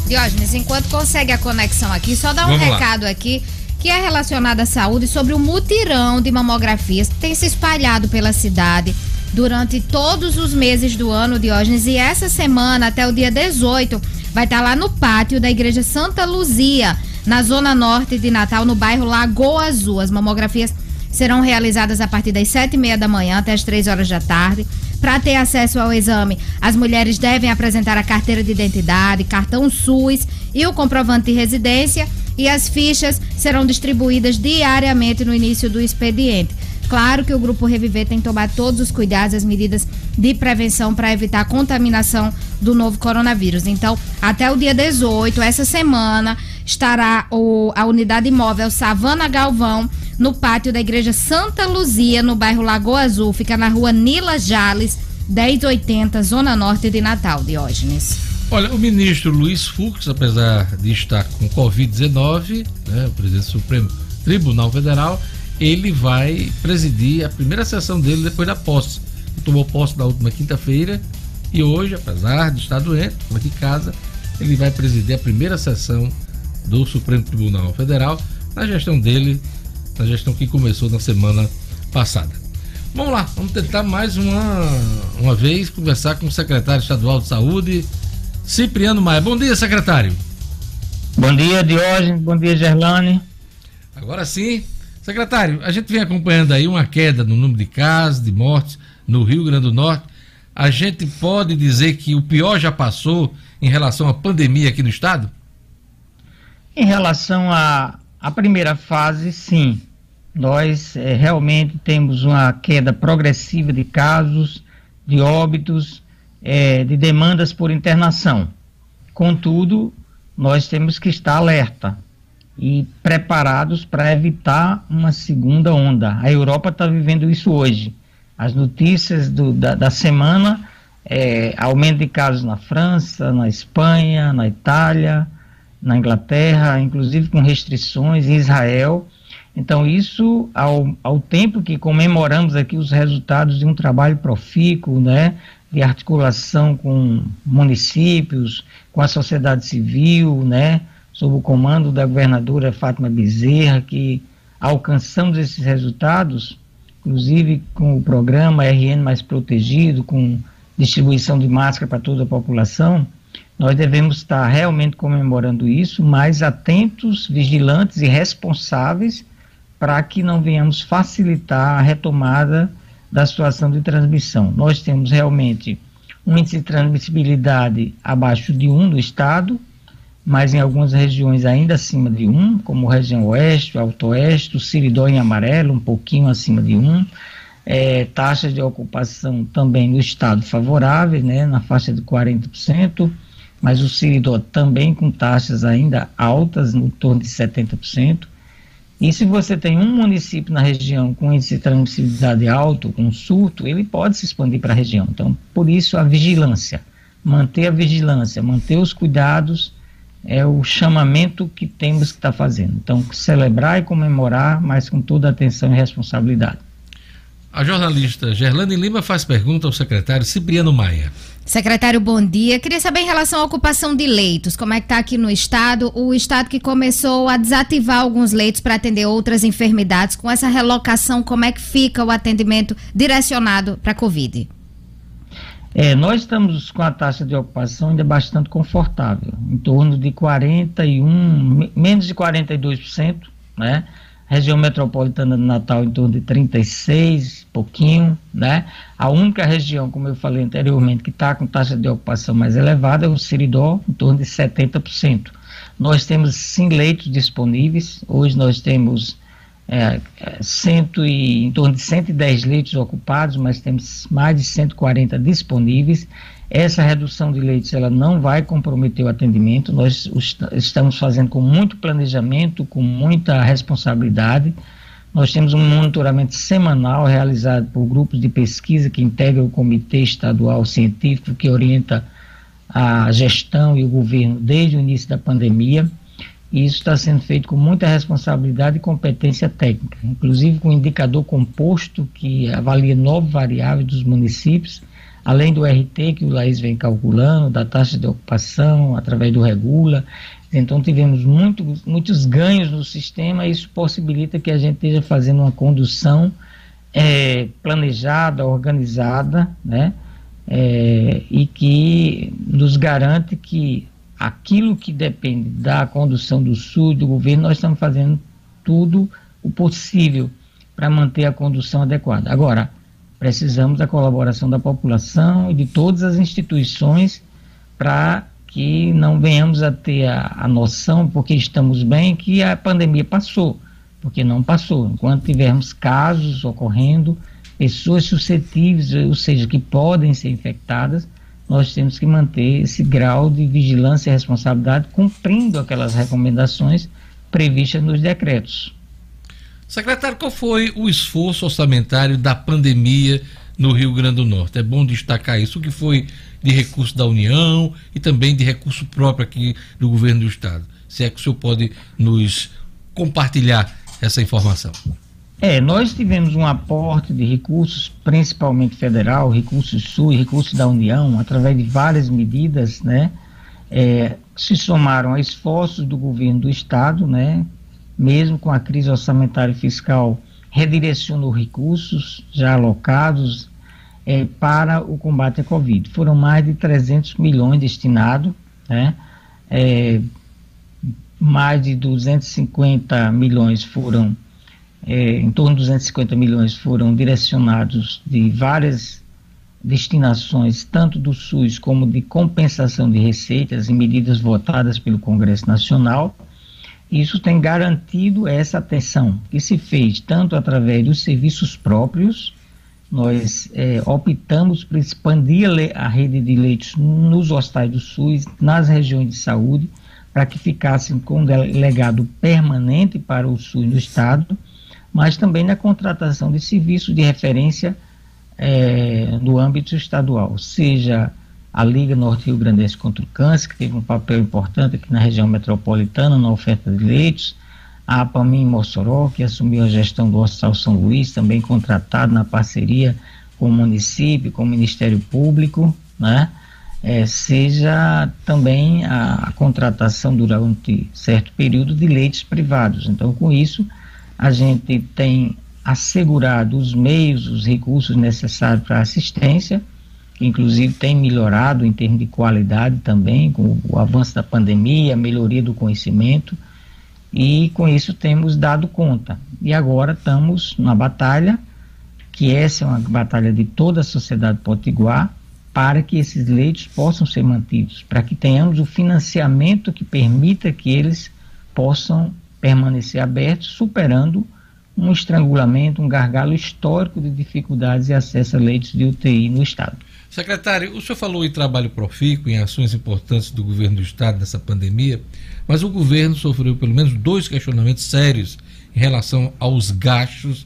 Diógenes, enquanto consegue a conexão aqui, só dá um Vamos recado lá. aqui que é relacionado à saúde sobre o mutirão de mamografias que tem se espalhado pela cidade durante todos os meses do ano, Diógenes, e essa semana, até o dia 18, vai estar lá no pátio da Igreja Santa Luzia, na zona norte de Natal, no bairro Lagoa Azul. As mamografias serão realizadas a partir das sete e meia da manhã até as três horas da tarde. Para ter acesso ao exame, as mulheres devem apresentar a carteira de identidade, cartão SUS e o comprovante de residência e as fichas serão distribuídas diariamente no início do expediente. Claro que o Grupo Reviver tem que tomar todos os cuidados, as medidas de prevenção para evitar a contaminação do novo coronavírus. Então, até o dia 18, essa semana, estará o, a unidade móvel Savana Galvão no pátio da Igreja Santa Luzia, no bairro Lagoa Azul. Fica na rua Nila Jales, 1080, Zona Norte de Natal, Diógenes. Olha, o ministro Luiz Fux, apesar de estar com Covid-19, né, o presidente do Supremo Tribunal Federal, ele vai presidir a primeira sessão dele depois da posse. Ele tomou posse na última quinta-feira e hoje, apesar de estar doente, aqui em casa, ele vai presidir a primeira sessão do Supremo Tribunal Federal na gestão dele, na gestão que começou na semana passada. Vamos lá, vamos tentar mais uma, uma vez conversar com o secretário estadual de saúde, Cipriano Maia. Bom dia, secretário. Bom dia, Diógenes. Bom dia, Gerlane. Agora sim, Secretário, a gente vem acompanhando aí uma queda no número de casos, de mortes no Rio Grande do Norte. A gente pode dizer que o pior já passou em relação à pandemia aqui no estado? Em relação à, à primeira fase, sim. Nós é, realmente temos uma queda progressiva de casos, de óbitos, é, de demandas por internação. Contudo, nós temos que estar alerta e preparados para evitar uma segunda onda. A Europa está vivendo isso hoje. As notícias do, da, da, semana é aumento de casos na França, na Espanha, na Itália, na Inglaterra, inclusive com restrições em Israel. Então, isso, ao, ao tempo que comemoramos aqui os resultados de um trabalho profícuo, né, de articulação com municípios, com a sociedade civil, né, sob o comando da governadora Fátima Bezerra, que alcançamos esses resultados, inclusive com o programa RN Mais Protegido, com distribuição de máscara para toda a população, nós devemos estar realmente comemorando isso, mas atentos, vigilantes e responsáveis para que não venhamos facilitar a retomada da situação de transmissão. Nós temos realmente um índice de transmissibilidade abaixo de 1 no estado, mas em algumas regiões ainda acima de 1, como região oeste, alto oeste, o Siridó em amarelo, um pouquinho acima de 1. É, taxas de ocupação também no estado favoráveis, né, na faixa de 40%, mas o Siridó também com taxas ainda altas, no torno de 70%. E se você tem um município na região com índice de transmissibilidade alto, com surto, ele pode se expandir para a região. Então, por isso a vigilância, manter a vigilância, manter os cuidados é o chamamento que temos que estar tá fazendo. Então, celebrar e comemorar, mas com toda atenção e responsabilidade. A jornalista Gerlane Lima faz pergunta ao secretário Cipriano Maia. Secretário, bom dia. Queria saber em relação à ocupação de leitos, como é que está aqui no estado, o estado que começou a desativar alguns leitos para atender outras enfermidades, com essa relocação, como é que fica o atendimento direcionado para a Covid? É, nós estamos com a taxa de ocupação ainda bastante confortável, em torno de 41, menos de 42%, né? Região metropolitana de Natal em torno de 36, pouquinho, né? A única região, como eu falei anteriormente, que está com taxa de ocupação mais elevada é o Siridó, em torno de 70%. Nós temos sim leitos disponíveis, hoje nós temos é, é, cento e, em torno de 110 leitos ocupados, mas temos mais de 140 disponíveis. Essa redução de leitos ela não vai comprometer o atendimento. Nós estamos fazendo com muito planejamento, com muita responsabilidade. Nós temos um monitoramento semanal realizado por grupos de pesquisa que integram o Comitê Estadual Científico que orienta a gestão e o governo desde o início da pandemia. E isso está sendo feito com muita responsabilidade e competência técnica, inclusive com um indicador composto que avalia nove variáveis dos municípios, além do RT que o Laís vem calculando, da taxa de ocupação, através do Regula. Então tivemos muito, muitos ganhos no sistema e isso possibilita que a gente esteja fazendo uma condução é, planejada, organizada, né? É, e que nos garante que aquilo que depende da condução do SUS, do governo, nós estamos fazendo tudo o possível para manter a condução adequada. Agora, precisamos da colaboração da população e de todas as instituições para que não venhamos a ter a, a, noção, porque estamos bem, que a pandemia passou, porque não passou. Enquanto tivermos casos ocorrendo, pessoas suscetíveis, ou seja, que podem ser infectadas, nós temos que manter esse grau de vigilância e responsabilidade, cumprindo aquelas recomendações previstas nos decretos. Secretário, qual foi o esforço orçamentário da pandemia no Rio Grande do Norte? É bom destacar isso, o que foi de recurso da União e também de recurso próprio aqui do governo do Estado. Se é que o senhor pode nos compartilhar essa informação. É, nós tivemos um aporte de recursos, principalmente federal, recursos sul e recursos da União, através de várias medidas, né? É, se somaram a esforços do governo do estado, né? Mesmo com a crise orçamentária e fiscal, redirecionou recursos já alocados é, para o combate à Covid. Foram mais de 300 milhões destinados, né? É, mais de 250 milhões foram é, em torno de 250 milhões foram direcionados de várias destinações, tanto do SUS como de compensação de receitas e medidas votadas pelo Congresso Nacional. Isso tem garantido essa atenção que se fez tanto através dos serviços próprios, nós é, optamos por expandir a rede de leitos nos hospitais do SUS, nas regiões de saúde, para que ficassem com um legado permanente para o SUS no Estado mas também na contratação de serviços de referência é, no âmbito estadual, seja a Liga Norte Rio Grandense contra o Câncer, que teve um papel importante aqui na região metropolitana na oferta de leitos, a APAMIM Mossoró, que assumiu a gestão do Hospital São Luís, também contratado na parceria com o município, com o Ministério Público, né? É, seja também a, a contratação durante certo período de leitos privados. Então, com isso, a gente tem assegurado os meios, os recursos necessários para assistência, que inclusive tem melhorado em termos de qualidade também, com o avanço da pandemia, a melhoria do conhecimento, e com isso temos dado conta. E agora estamos na batalha, que essa é uma batalha de toda a sociedade potiguar, para que esses leitos possam ser mantidos, para que tenhamos o financiamento que permita que eles possam permanecer aberto, superando um estrangulamento, um gargalo histórico de dificuldades de acesso a leitos de UTI no Estado. Secretário, o senhor falou em trabalho profícuo, em ações importantes do governo do Estado nessa pandemia, mas o governo sofreu pelo menos dois questionamentos sérios em relação aos gastos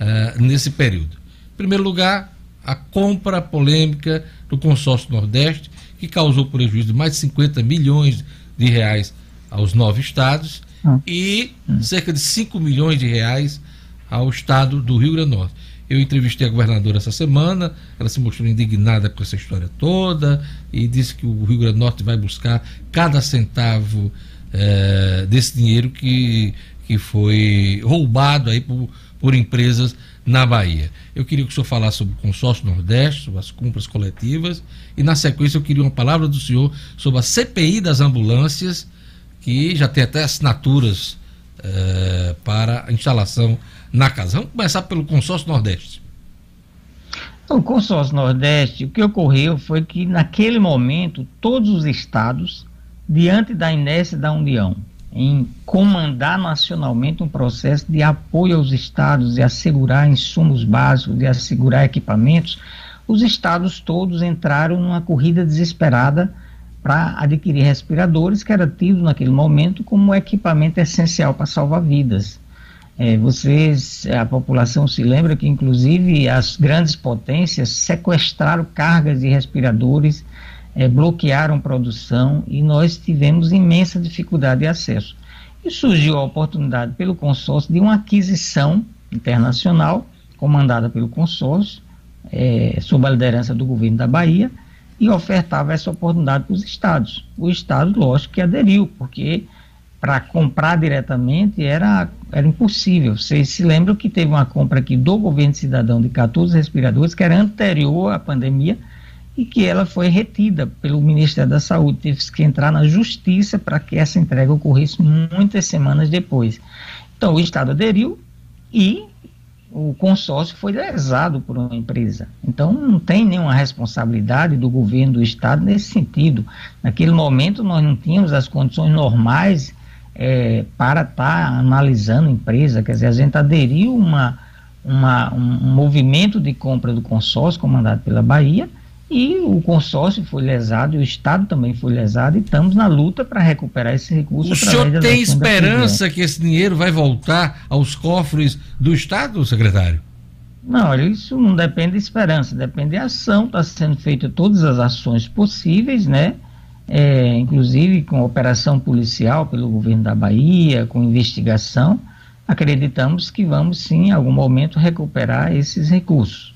uh, nesse período. Em primeiro lugar, a compra polêmica do consórcio Nordeste, que causou prejuízo de mais de 50 milhões de reais aos nove estados ah. e cerca de 5 milhões de reais ao estado do Rio Grande do Norte. Eu entrevistei a governadora essa semana, ela se mostrou indignada com essa história toda e disse que o Rio Grande do Norte vai buscar cada centavo é, desse dinheiro que, que foi roubado aí por, por empresas na Bahia. Eu queria que o senhor falasse sobre o consórcio Nordeste, sobre as compras coletivas, e na sequência eu queria uma palavra do senhor sobre a CPI das ambulâncias que já tem até assinaturas eh, para a instalação na casa. Vamos começar pelo consórcio Nordeste. O consórcio Nordeste, o que ocorreu foi que naquele momento todos os estados, diante da inércia da União, em comandar nacionalmente um processo de apoio aos estados e assegurar insumos básicos, de assegurar equipamentos, os estados todos entraram numa corrida desesperada para adquirir respiradores, que era tido naquele momento como equipamento essencial para salvar vidas. É, vocês, a população se lembra que, inclusive, as grandes potências sequestraram cargas de respiradores, é, bloquearam produção e nós tivemos imensa dificuldade de acesso. E surgiu a oportunidade pelo consórcio de uma aquisição internacional, comandada pelo consórcio, é, sob a liderança do governo da Bahia, e ofertava essa oportunidade para os estados. O estado, lógico, que aderiu, porque para comprar diretamente era, era impossível. Vocês se lembram que teve uma compra aqui do governo cidadão de 14 respiradores, que era anterior à pandemia, e que ela foi retida pelo Ministério da Saúde. Teve que entrar na justiça para que essa entrega ocorresse muitas semanas depois. Então, o Estado aderiu e o consórcio foi lesado por uma empresa. Então, não tem nenhuma responsabilidade do governo do Estado nesse sentido. Naquele momento, nós não tínhamos as condições normais é, para estar tá analisando a empresa, quer dizer, a gente aderiu uma, uma, um movimento de compra do consórcio comandado pela Bahia e o consórcio foi lesado e o Estado também foi lesado e estamos na luta para recuperar esse recurso. O senhor tem esperança que esse dinheiro vai voltar aos cofres do Estado, secretário? Não, isso não depende de esperança, depende de ação. Está sendo feita todas as ações possíveis, né? É, inclusive com operação policial pelo governo da Bahia, com investigação. Acreditamos que vamos sim, em algum momento, recuperar esses recursos.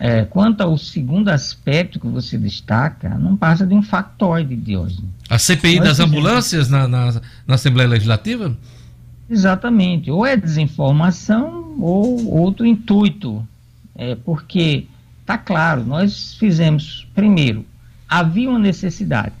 É, quanto ao segundo aspecto que você destaca, não passa de um factoide de hoje. A CPI das ambulâncias na, na, na, Assembleia Legislativa? Exatamente. Ou é desinformação ou outro intuito. É, porque, está claro, nós fizemos, primeiro, havia uma necessidade,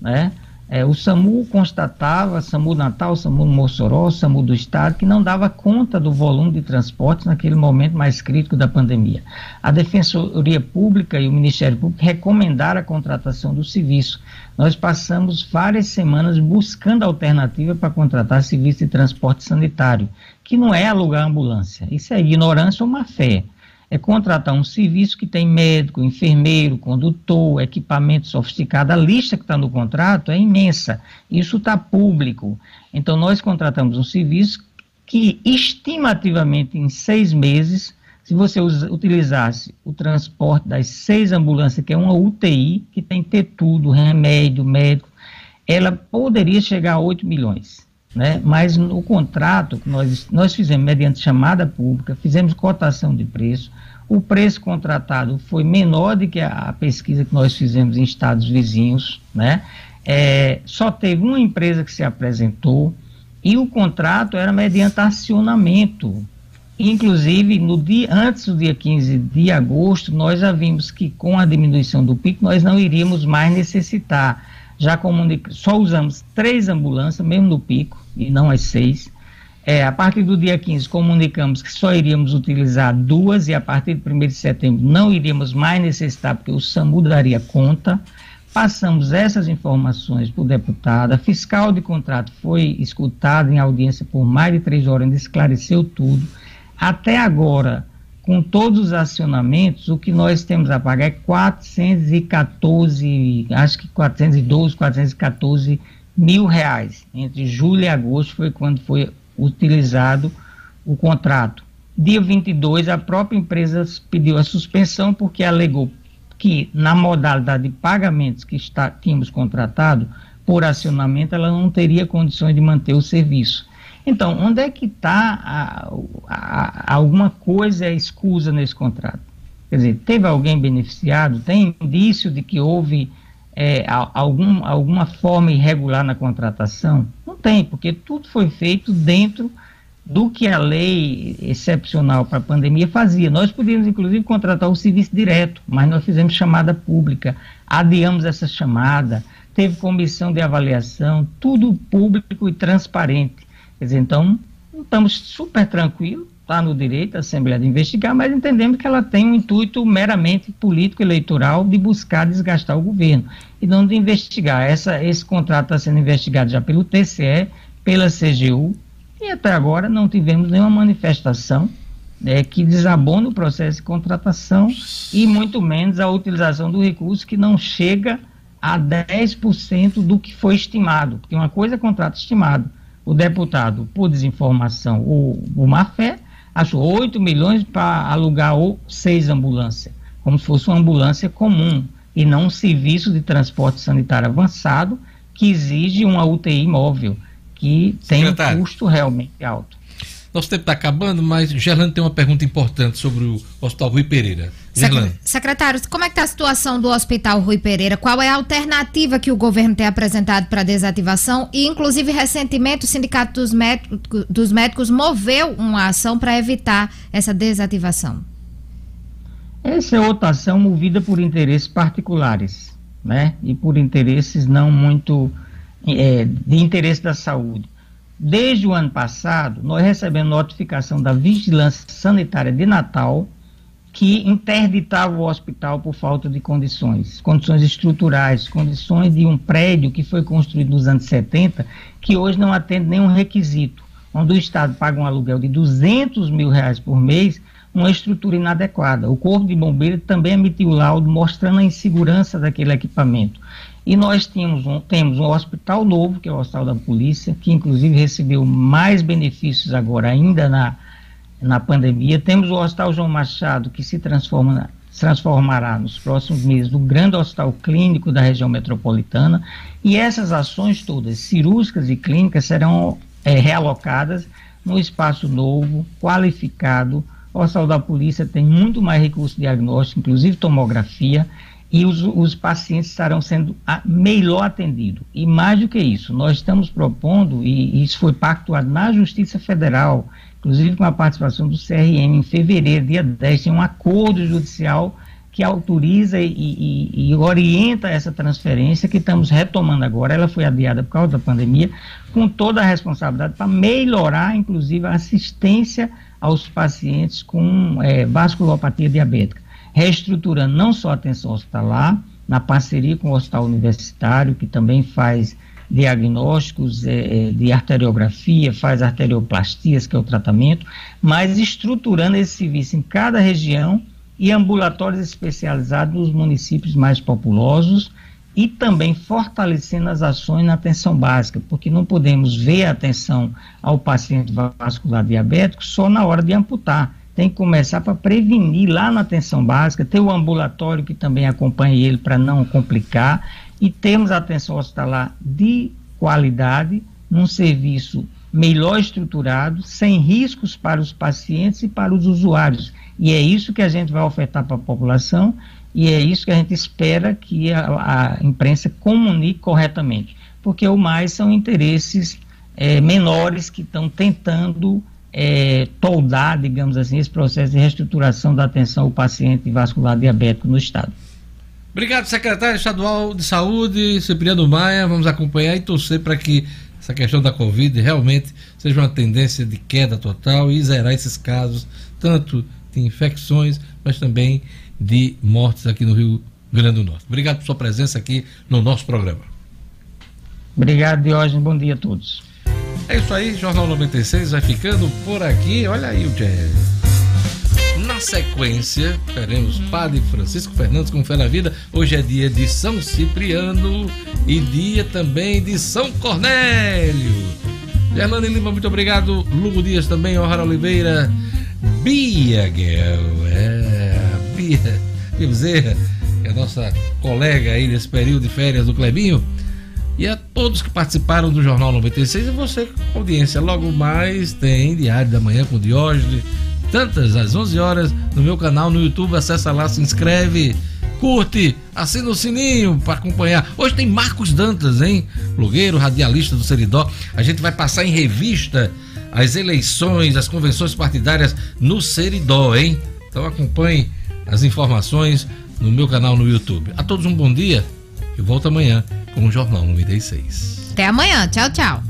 né? É, o SAMU constatava, SAMU Natal, SAMU Mossoró, SAMU do Estado, que não dava conta do volume de transportes naquele momento mais crítico da pandemia. A Defensoria Pública e o Ministério Público recomendaram a contratação do serviço. Nós passamos várias semanas buscando alternativa para contratar serviço de transporte sanitário, que não é alugar ambulância. Isso é ignorância ou má fé é contratar um serviço que tem médico, enfermeiro, condutor, equipamento sofisticado. A lista que está no contrato é imensa. Isso está público. Então, nós contratamos um serviço que, estimativamente, em seis meses, se você utilizasse o transporte das seis ambulâncias, que é uma UTI, que tem que ter tudo, remédio, médico, ela poderia chegar a 8 milhões. Né? Mas no contrato que nós, nós fizemos mediante chamada pública, fizemos cotação de preço, o preço contratado foi menor do que a, pesquisa que nós fizemos em estados vizinhos, né? É, só teve uma empresa que se apresentou e o contrato era mediante acionamento. Inclusive, no dia, antes do dia 15 de agosto, nós já vimos que com a diminuição do pico, nós não iríamos mais necessitar já comunica, só usamos três ambulâncias, mesmo no pico, e não as seis. É, a partir do dia 15, comunicamos que só iríamos utilizar duas, e a partir do 1 de setembro não iríamos mais necessitar, porque o SAMU daria conta. Passamos essas informações para o deputado. A fiscal de contrato foi escutada em audiência por mais de três horas, ainda esclareceu tudo. Até agora, com todos os acionamentos, o que nós temos a pagar é 414, acho que 412, 414 mil reais. Entre julho e agosto foi quando foi utilizado o contrato. Dia 22, a própria empresa pediu a suspensão porque alegou que na modalidade de pagamentos que está, tínhamos contratado por acionamento, ela não teria condições de manter o serviço. Então, onde é que está alguma coisa escusa nesse contrato? Quer dizer, teve alguém beneficiado? Tem indício de que houve é, algum, alguma forma irregular na contratação? Não tem, porque tudo foi feito dentro do que a lei excepcional para a pandemia fazia. Nós podíamos, inclusive, contratar o serviço direto, mas nós fizemos chamada pública, adiamos essa chamada, teve comissão de avaliação, tudo público e transparente. Quer dizer, então, estamos super tranquilos, está no direito a Assembleia de investigar, mas entendemos que ela tem um intuito meramente político-eleitoral de buscar desgastar o governo e não de investigar. Essa, esse contrato está sendo investigado já pelo TCE, pela CGU, e até agora não tivemos nenhuma manifestação né, que desabone o processo de contratação e muito menos a utilização do recurso que não chega a 10% do que foi estimado. Porque uma coisa é contrato estimado. O deputado, por desinformação ou, ou má fé, achou 8 milhões para alugar ou seis ambulâncias, como se fosse uma ambulância comum e não um serviço de transporte sanitário avançado que exige uma UTI móvel, que tem um custo realmente alto. Nosso tempo está acabando, mas Gerlando tem uma pergunta importante sobre o Hospital Rui Pereira. Gerlando. Secretário, como é que está a situação do Hospital Rui Pereira? Qual é a alternativa que o governo tem apresentado para desativação? E, inclusive, recentemente, o Sindicato dos Médicos, dos Médicos moveu uma ação para evitar essa desativação. Essa é outra ação movida por interesses particulares, né? E por interesses não muito é, de interesse da saúde. Desde o ano passado, nós recebemos notificação da Vigilância Sanitária de Natal que interditava o hospital por falta de condições, condições estruturais, condições de um prédio que foi construído nos anos 70, que hoje não atende nenhum requisito, onde o Estado paga um aluguel de 200 mil reais por mês, uma estrutura inadequada. O Corpo de Bombeiros também emitiu laudo mostrando a insegurança daquele equipamento. E nós tínhamos um, temos um hospital novo, que é o Hospital da Polícia, que inclusive recebeu mais benefícios agora, ainda na, na pandemia. Temos o Hospital João Machado, que se transforma, transformará nos próximos meses no grande hospital clínico da região metropolitana. E essas ações todas, cirúrgicas e clínicas, serão é, realocadas no espaço novo, qualificado. O Hospital da Polícia tem muito mais recurso diagnóstico, inclusive tomografia e os, os pacientes estarão sendo a, melhor atendidos. E mais do que isso, nós estamos propondo, e, e isso foi pactuado na Justiça Federal, inclusive com a participação do CRM em fevereiro, dia 10, tem um acordo judicial que autoriza e, e, e, orienta essa transferência que estamos retomando agora. Ela foi adiada por causa da pandemia, com toda a responsabilidade para melhorar, inclusive, a assistência aos pacientes com é, vasculopatia diabética reestruturando não só a atenção hospitalar, na parceria com o Hospital Universitário, que também faz diagnósticos é, de arteriografia, faz arterioplastias, que é o tratamento, mas estruturando esse serviço em cada região e ambulatórios especializados nos municípios mais populosos e também fortalecendo as ações na atenção básica, porque não podemos ver a atenção ao paciente vascular diabético só na hora de amputar tem que começar para prevenir lá na atenção básica, ter o ambulatório que também acompanhe ele para não complicar e temos atenção hospitalar de qualidade, num serviço melhor estruturado, sem riscos para os pacientes e para os usuários. E é isso que a gente vai ofertar para a população e é isso que a gente espera que a, a imprensa comunique corretamente, porque o mais são interesses é, menores que estão tentando é, toldar, digamos assim, esse processo de reestruturação da atenção ao paciente vascular diabético no Estado. Obrigado, secretário estadual de Saúde, Cipriano Maia. Vamos acompanhar e torcer para que essa questão da Covid realmente seja uma tendência de queda total e zerar esses casos, tanto de infecções, mas também de mortes aqui no Rio Grande do Norte. Obrigado por sua presença aqui no nosso programa. Obrigado, Diógenes. Bom dia a todos. É isso aí, Jornal 96 vai ficando por aqui. Olha aí o jazz. Na sequência, teremos Padre Francisco Fernandes com Fé na Vida. Hoje é dia de São Cipriano e dia também de São Cornélio. Gerlane Lima, muito obrigado. Lugo Dias também, O'Hara Oliveira. Bia Guel, é, Bia, Bia Bezerra, que é a nossa colega aí nesse período de férias do Clebinho e a todos que participaram do Jornal 96 e você, audiência. Logo mais tem Diário da Manhã com Diógenes, tantas às 11 horas no meu canal no YouTube. Acessa lá, se inscreve, curte, assina o sininho para acompanhar. Hoje tem Marcos Dantas, hein? Blogueiro, radialista do Seridó. A gente vai passar em revista as eleições, as convenções partidárias no Seridó, hein? Então acompanhe as informações no meu canal no YouTube. A todos um bom dia eu volto amanhã com o Jornal 96. Até amanhã. Tchau, tchau.